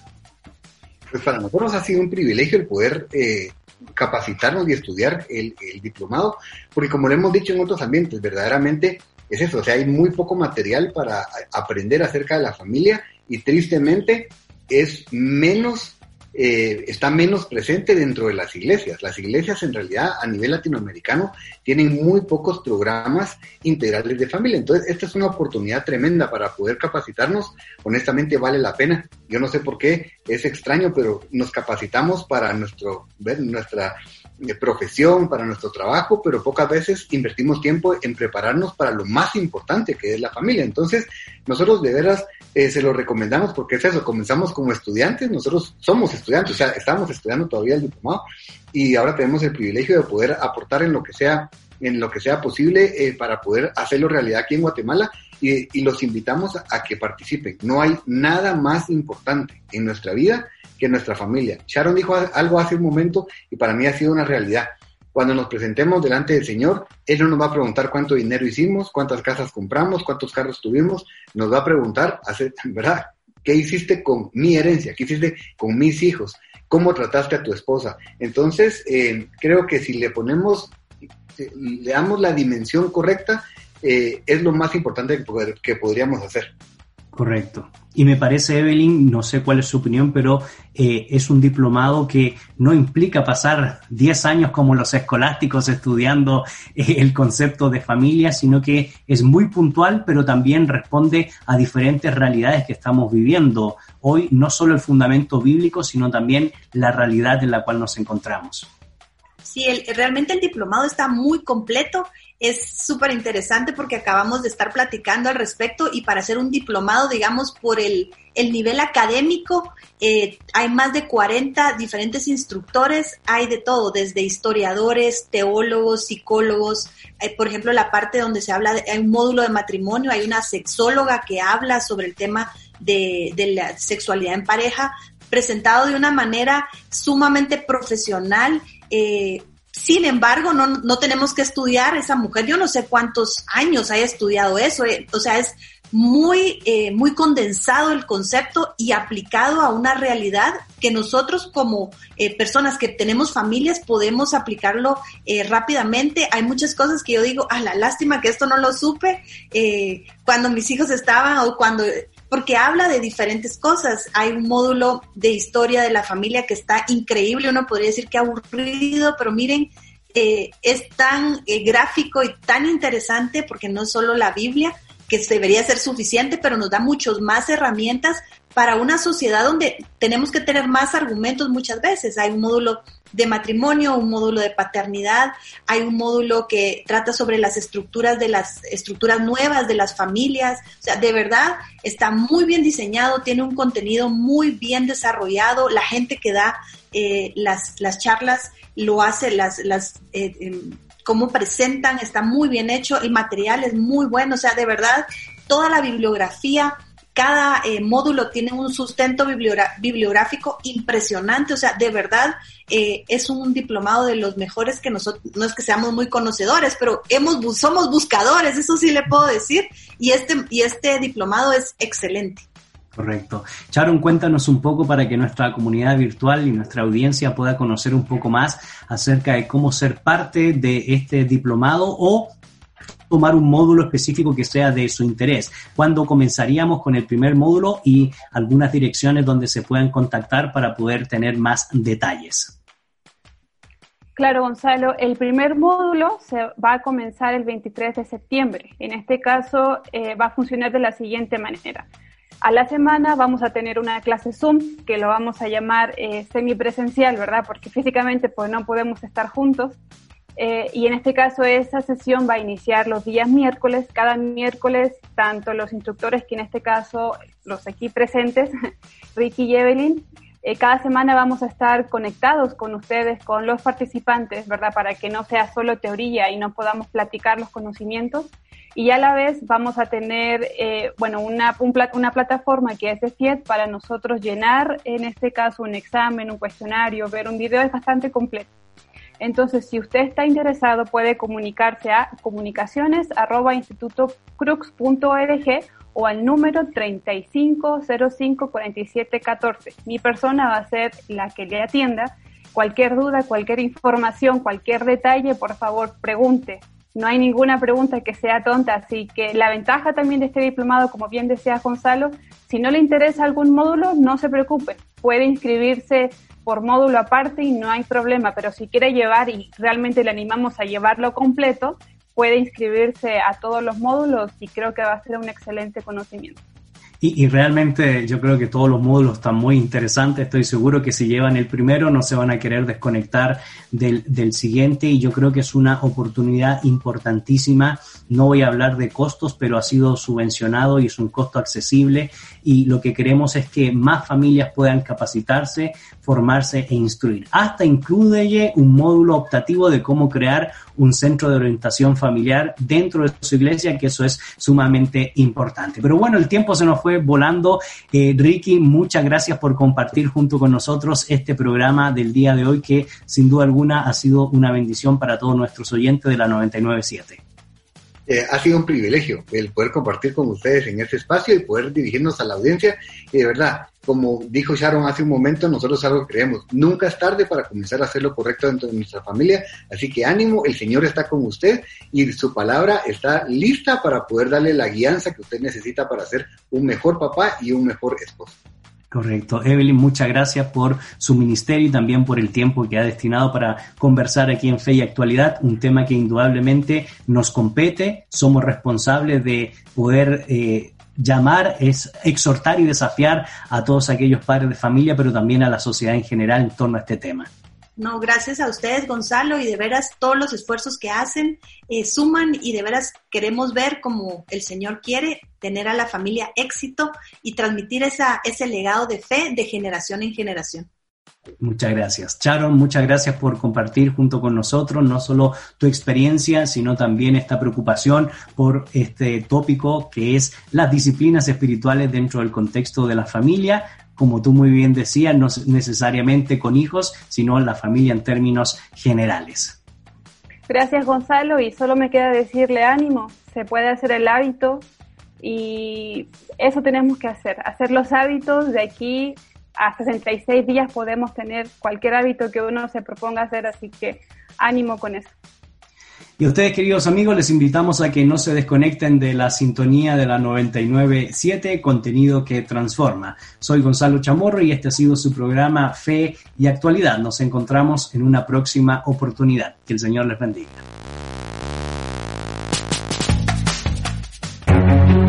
Pues para nosotros ha sido un privilegio el poder eh, capacitarnos y estudiar el, diplomado, porque como lo hemos dicho en otros ambientes, verdaderamente es eso, o sea, hay muy poco material para aprender acerca de la familia y tristemente es menos eh, está menos presente dentro de las iglesias. Las iglesias en realidad a nivel latinoamericano tienen muy pocos programas integrales de familia. Entonces, esta es una oportunidad tremenda para poder capacitarnos. Honestamente, vale la pena. Yo no sé por qué es extraño, pero nos capacitamos para nuestro, nuestra de profesión, para nuestro trabajo, pero pocas veces invertimos tiempo en prepararnos para lo más importante que es la familia. Entonces, nosotros de veras eh, se lo recomendamos porque es eso, comenzamos como estudiantes, nosotros somos estudiantes, o sea, estamos estudiando todavía el diplomado y ahora tenemos el privilegio de poder aportar en lo que sea en lo que sea posible eh, para poder hacerlo realidad aquí en Guatemala y, y los invitamos a que participen. No hay nada más importante en nuestra vida que nuestra familia. Sharon dijo algo hace un momento y para mí ha sido una realidad. Cuando nos presentemos delante del Señor, Él no nos va a preguntar cuánto dinero hicimos, cuántas casas compramos, cuántos carros tuvimos, nos va a preguntar, ¿verdad? ¿Qué hiciste con mi herencia? ¿Qué hiciste con mis hijos? ¿Cómo trataste a tu esposa? Entonces, eh, creo que si le ponemos, le damos la dimensión correcta, eh, es lo más importante que podríamos hacer. Correcto. Y me parece, Evelyn, no sé cuál es su opinión, pero eh, es un diplomado que no implica pasar 10 años como los escolásticos estudiando eh, el concepto de familia, sino que es muy puntual, pero también responde a diferentes realidades que estamos viviendo hoy, no solo el fundamento bíblico, sino también la realidad en la cual nos encontramos. Sí, realmente el diplomado está muy completo es súper interesante porque acabamos de estar platicando al respecto y para hacer un diplomado, digamos, por el, el nivel académico, eh, hay más de 40 diferentes instructores, hay de todo, desde historiadores, teólogos, psicólogos, por ejemplo, la parte donde se habla, de, hay un módulo de matrimonio, hay una sexóloga que habla sobre el tema de, de la sexualidad en pareja, presentado de una manera sumamente profesional, eh, sin embargo, no, no tenemos que estudiar esa mujer. Yo no sé cuántos años haya estudiado eso. Eh, o sea, es muy, eh, muy condensado el concepto y aplicado a una realidad que nosotros como eh, personas que tenemos familias podemos aplicarlo rápidamente. Hay muchas cosas que yo digo, ah, la lástima que esto no lo supe cuando mis hijos estaban o cuando porque habla de diferentes cosas. Hay un módulo de historia de la familia que está increíble, uno podría decir que aburrido, pero miren, eh, es tan eh, gráfico y tan interesante porque no es solo la Biblia, que debería ser suficiente, pero nos da muchas más herramientas para una sociedad donde tenemos que tener más argumentos muchas veces. Hay un módulo de matrimonio, un módulo de paternidad, hay un módulo que trata sobre las estructuras de las estructuras nuevas de las familias. O sea, de verdad está muy bien diseñado, tiene un contenido muy bien desarrollado. La gente que da eh, las, las charlas lo hace, las, las eh, em, cómo presentan, está muy bien hecho, el material es muy bueno, o sea, de verdad, toda la bibliografía cada eh, módulo tiene un sustento bibliográfico impresionante, o sea, de verdad eh, es un diplomado de los mejores que nosotros, no es que seamos muy conocedores, pero hemos, somos buscadores, eso sí le puedo decir, y este, y este diplomado es excelente. Correcto. Sharon, cuéntanos un poco para que nuestra comunidad virtual y nuestra audiencia pueda conocer un poco más acerca de cómo ser parte de este diplomado o tomar un módulo específico que sea de su interés. ¿Cuándo comenzaríamos con el primer módulo y algunas direcciones donde se puedan contactar para poder tener más detalles? Claro, Gonzalo, el primer módulo se va a comenzar el 23 de septiembre. En este caso eh, va a funcionar de la siguiente manera. A la semana vamos a tener una clase Zoom que lo vamos a llamar eh, semipresencial, ¿verdad? Porque físicamente pues no podemos estar juntos. Eh, y en este caso esa sesión va a iniciar los días miércoles. Cada miércoles, tanto los instructores que en este caso los aquí presentes, Ricky y Evelyn, eh, cada semana vamos a estar conectados con ustedes, con los participantes, ¿verdad? Para que no sea solo teoría y no podamos platicar los conocimientos, y a la vez vamos a tener, eh, bueno, una, una plataforma que es de FIET para nosotros llenar, en este caso, un examen, un cuestionario, ver un video, es bastante completo. Entonces, si usted está interesado, puede comunicarse a comunicaciones.institutocrux.org o al número 35054714. Mi persona va a ser la que le atienda. Cualquier duda, cualquier información, cualquier detalle, por favor, pregunte no hay ninguna pregunta que sea tonta, así que la ventaja también de este diplomado, como bien decía Gonzalo, si no le interesa algún módulo, no se preocupe, puede inscribirse por módulo aparte y no hay problema, pero si quiere llevar y realmente le animamos a llevarlo completo, puede inscribirse a todos los módulos y creo que va a ser un excelente conocimiento. Y, realmente yo creo que todos los módulos están muy interesantes. Estoy seguro que si llevan el primero no se van a querer desconectar del, del siguiente y yo creo que es una oportunidad importantísima. No voy a hablar de costos, pero ha sido subvencionado y es un costo accesible y lo que queremos es que más familias puedan capacitarse, formarse e instruir. Hasta incluye un módulo optativo de cómo crear un centro de orientación familiar dentro de su iglesia, que eso es sumamente importante. Pero bueno, el tiempo se nos fue volando. Eh, Ricky, muchas gracias por compartir junto con nosotros este programa del día de hoy, que sin duda alguna ha sido una bendición para todos nuestros oyentes de la 997. Eh, ha sido un privilegio el poder compartir con ustedes en este espacio y poder dirigirnos a la audiencia. Y de verdad, como dijo Sharon hace un momento, nosotros algo creemos. Nunca es tarde para comenzar a hacer lo correcto dentro de nuestra familia. Así que ánimo, el Señor está con usted y su palabra está lista para poder darle la guianza que usted necesita para ser un mejor papá y un mejor esposo. Correcto. Evelyn, muchas gracias por su ministerio y también por el tiempo que ha destinado para conversar aquí en Fe y Actualidad, un tema que indudablemente nos compete, somos responsables de poder eh, llamar, es exhortar y desafiar a todos aquellos padres de familia, pero también a la sociedad en general en torno a este tema. No, gracias a ustedes, Gonzalo, y de veras todos los esfuerzos que hacen eh, suman y de veras queremos ver como el Señor quiere tener a la familia éxito y transmitir esa, ese legado de fe de generación en generación. Muchas gracias. Sharon, muchas gracias por compartir junto con nosotros no solo tu experiencia, sino también esta preocupación por este tópico que es las disciplinas espirituales dentro del contexto de la familia como tú muy bien decías, no necesariamente con hijos, sino la familia en términos generales. Gracias Gonzalo y solo me queda decirle ánimo, se puede hacer el hábito y eso tenemos que hacer, hacer los hábitos de aquí a 66 días podemos tener cualquier hábito que uno se proponga hacer, así que ánimo con eso. Y a ustedes, queridos amigos, les invitamos a que no se desconecten de la sintonía de la 997, contenido que transforma. Soy Gonzalo Chamorro y este ha sido su programa Fe y Actualidad. Nos encontramos en una próxima oportunidad. Que el Señor les bendiga.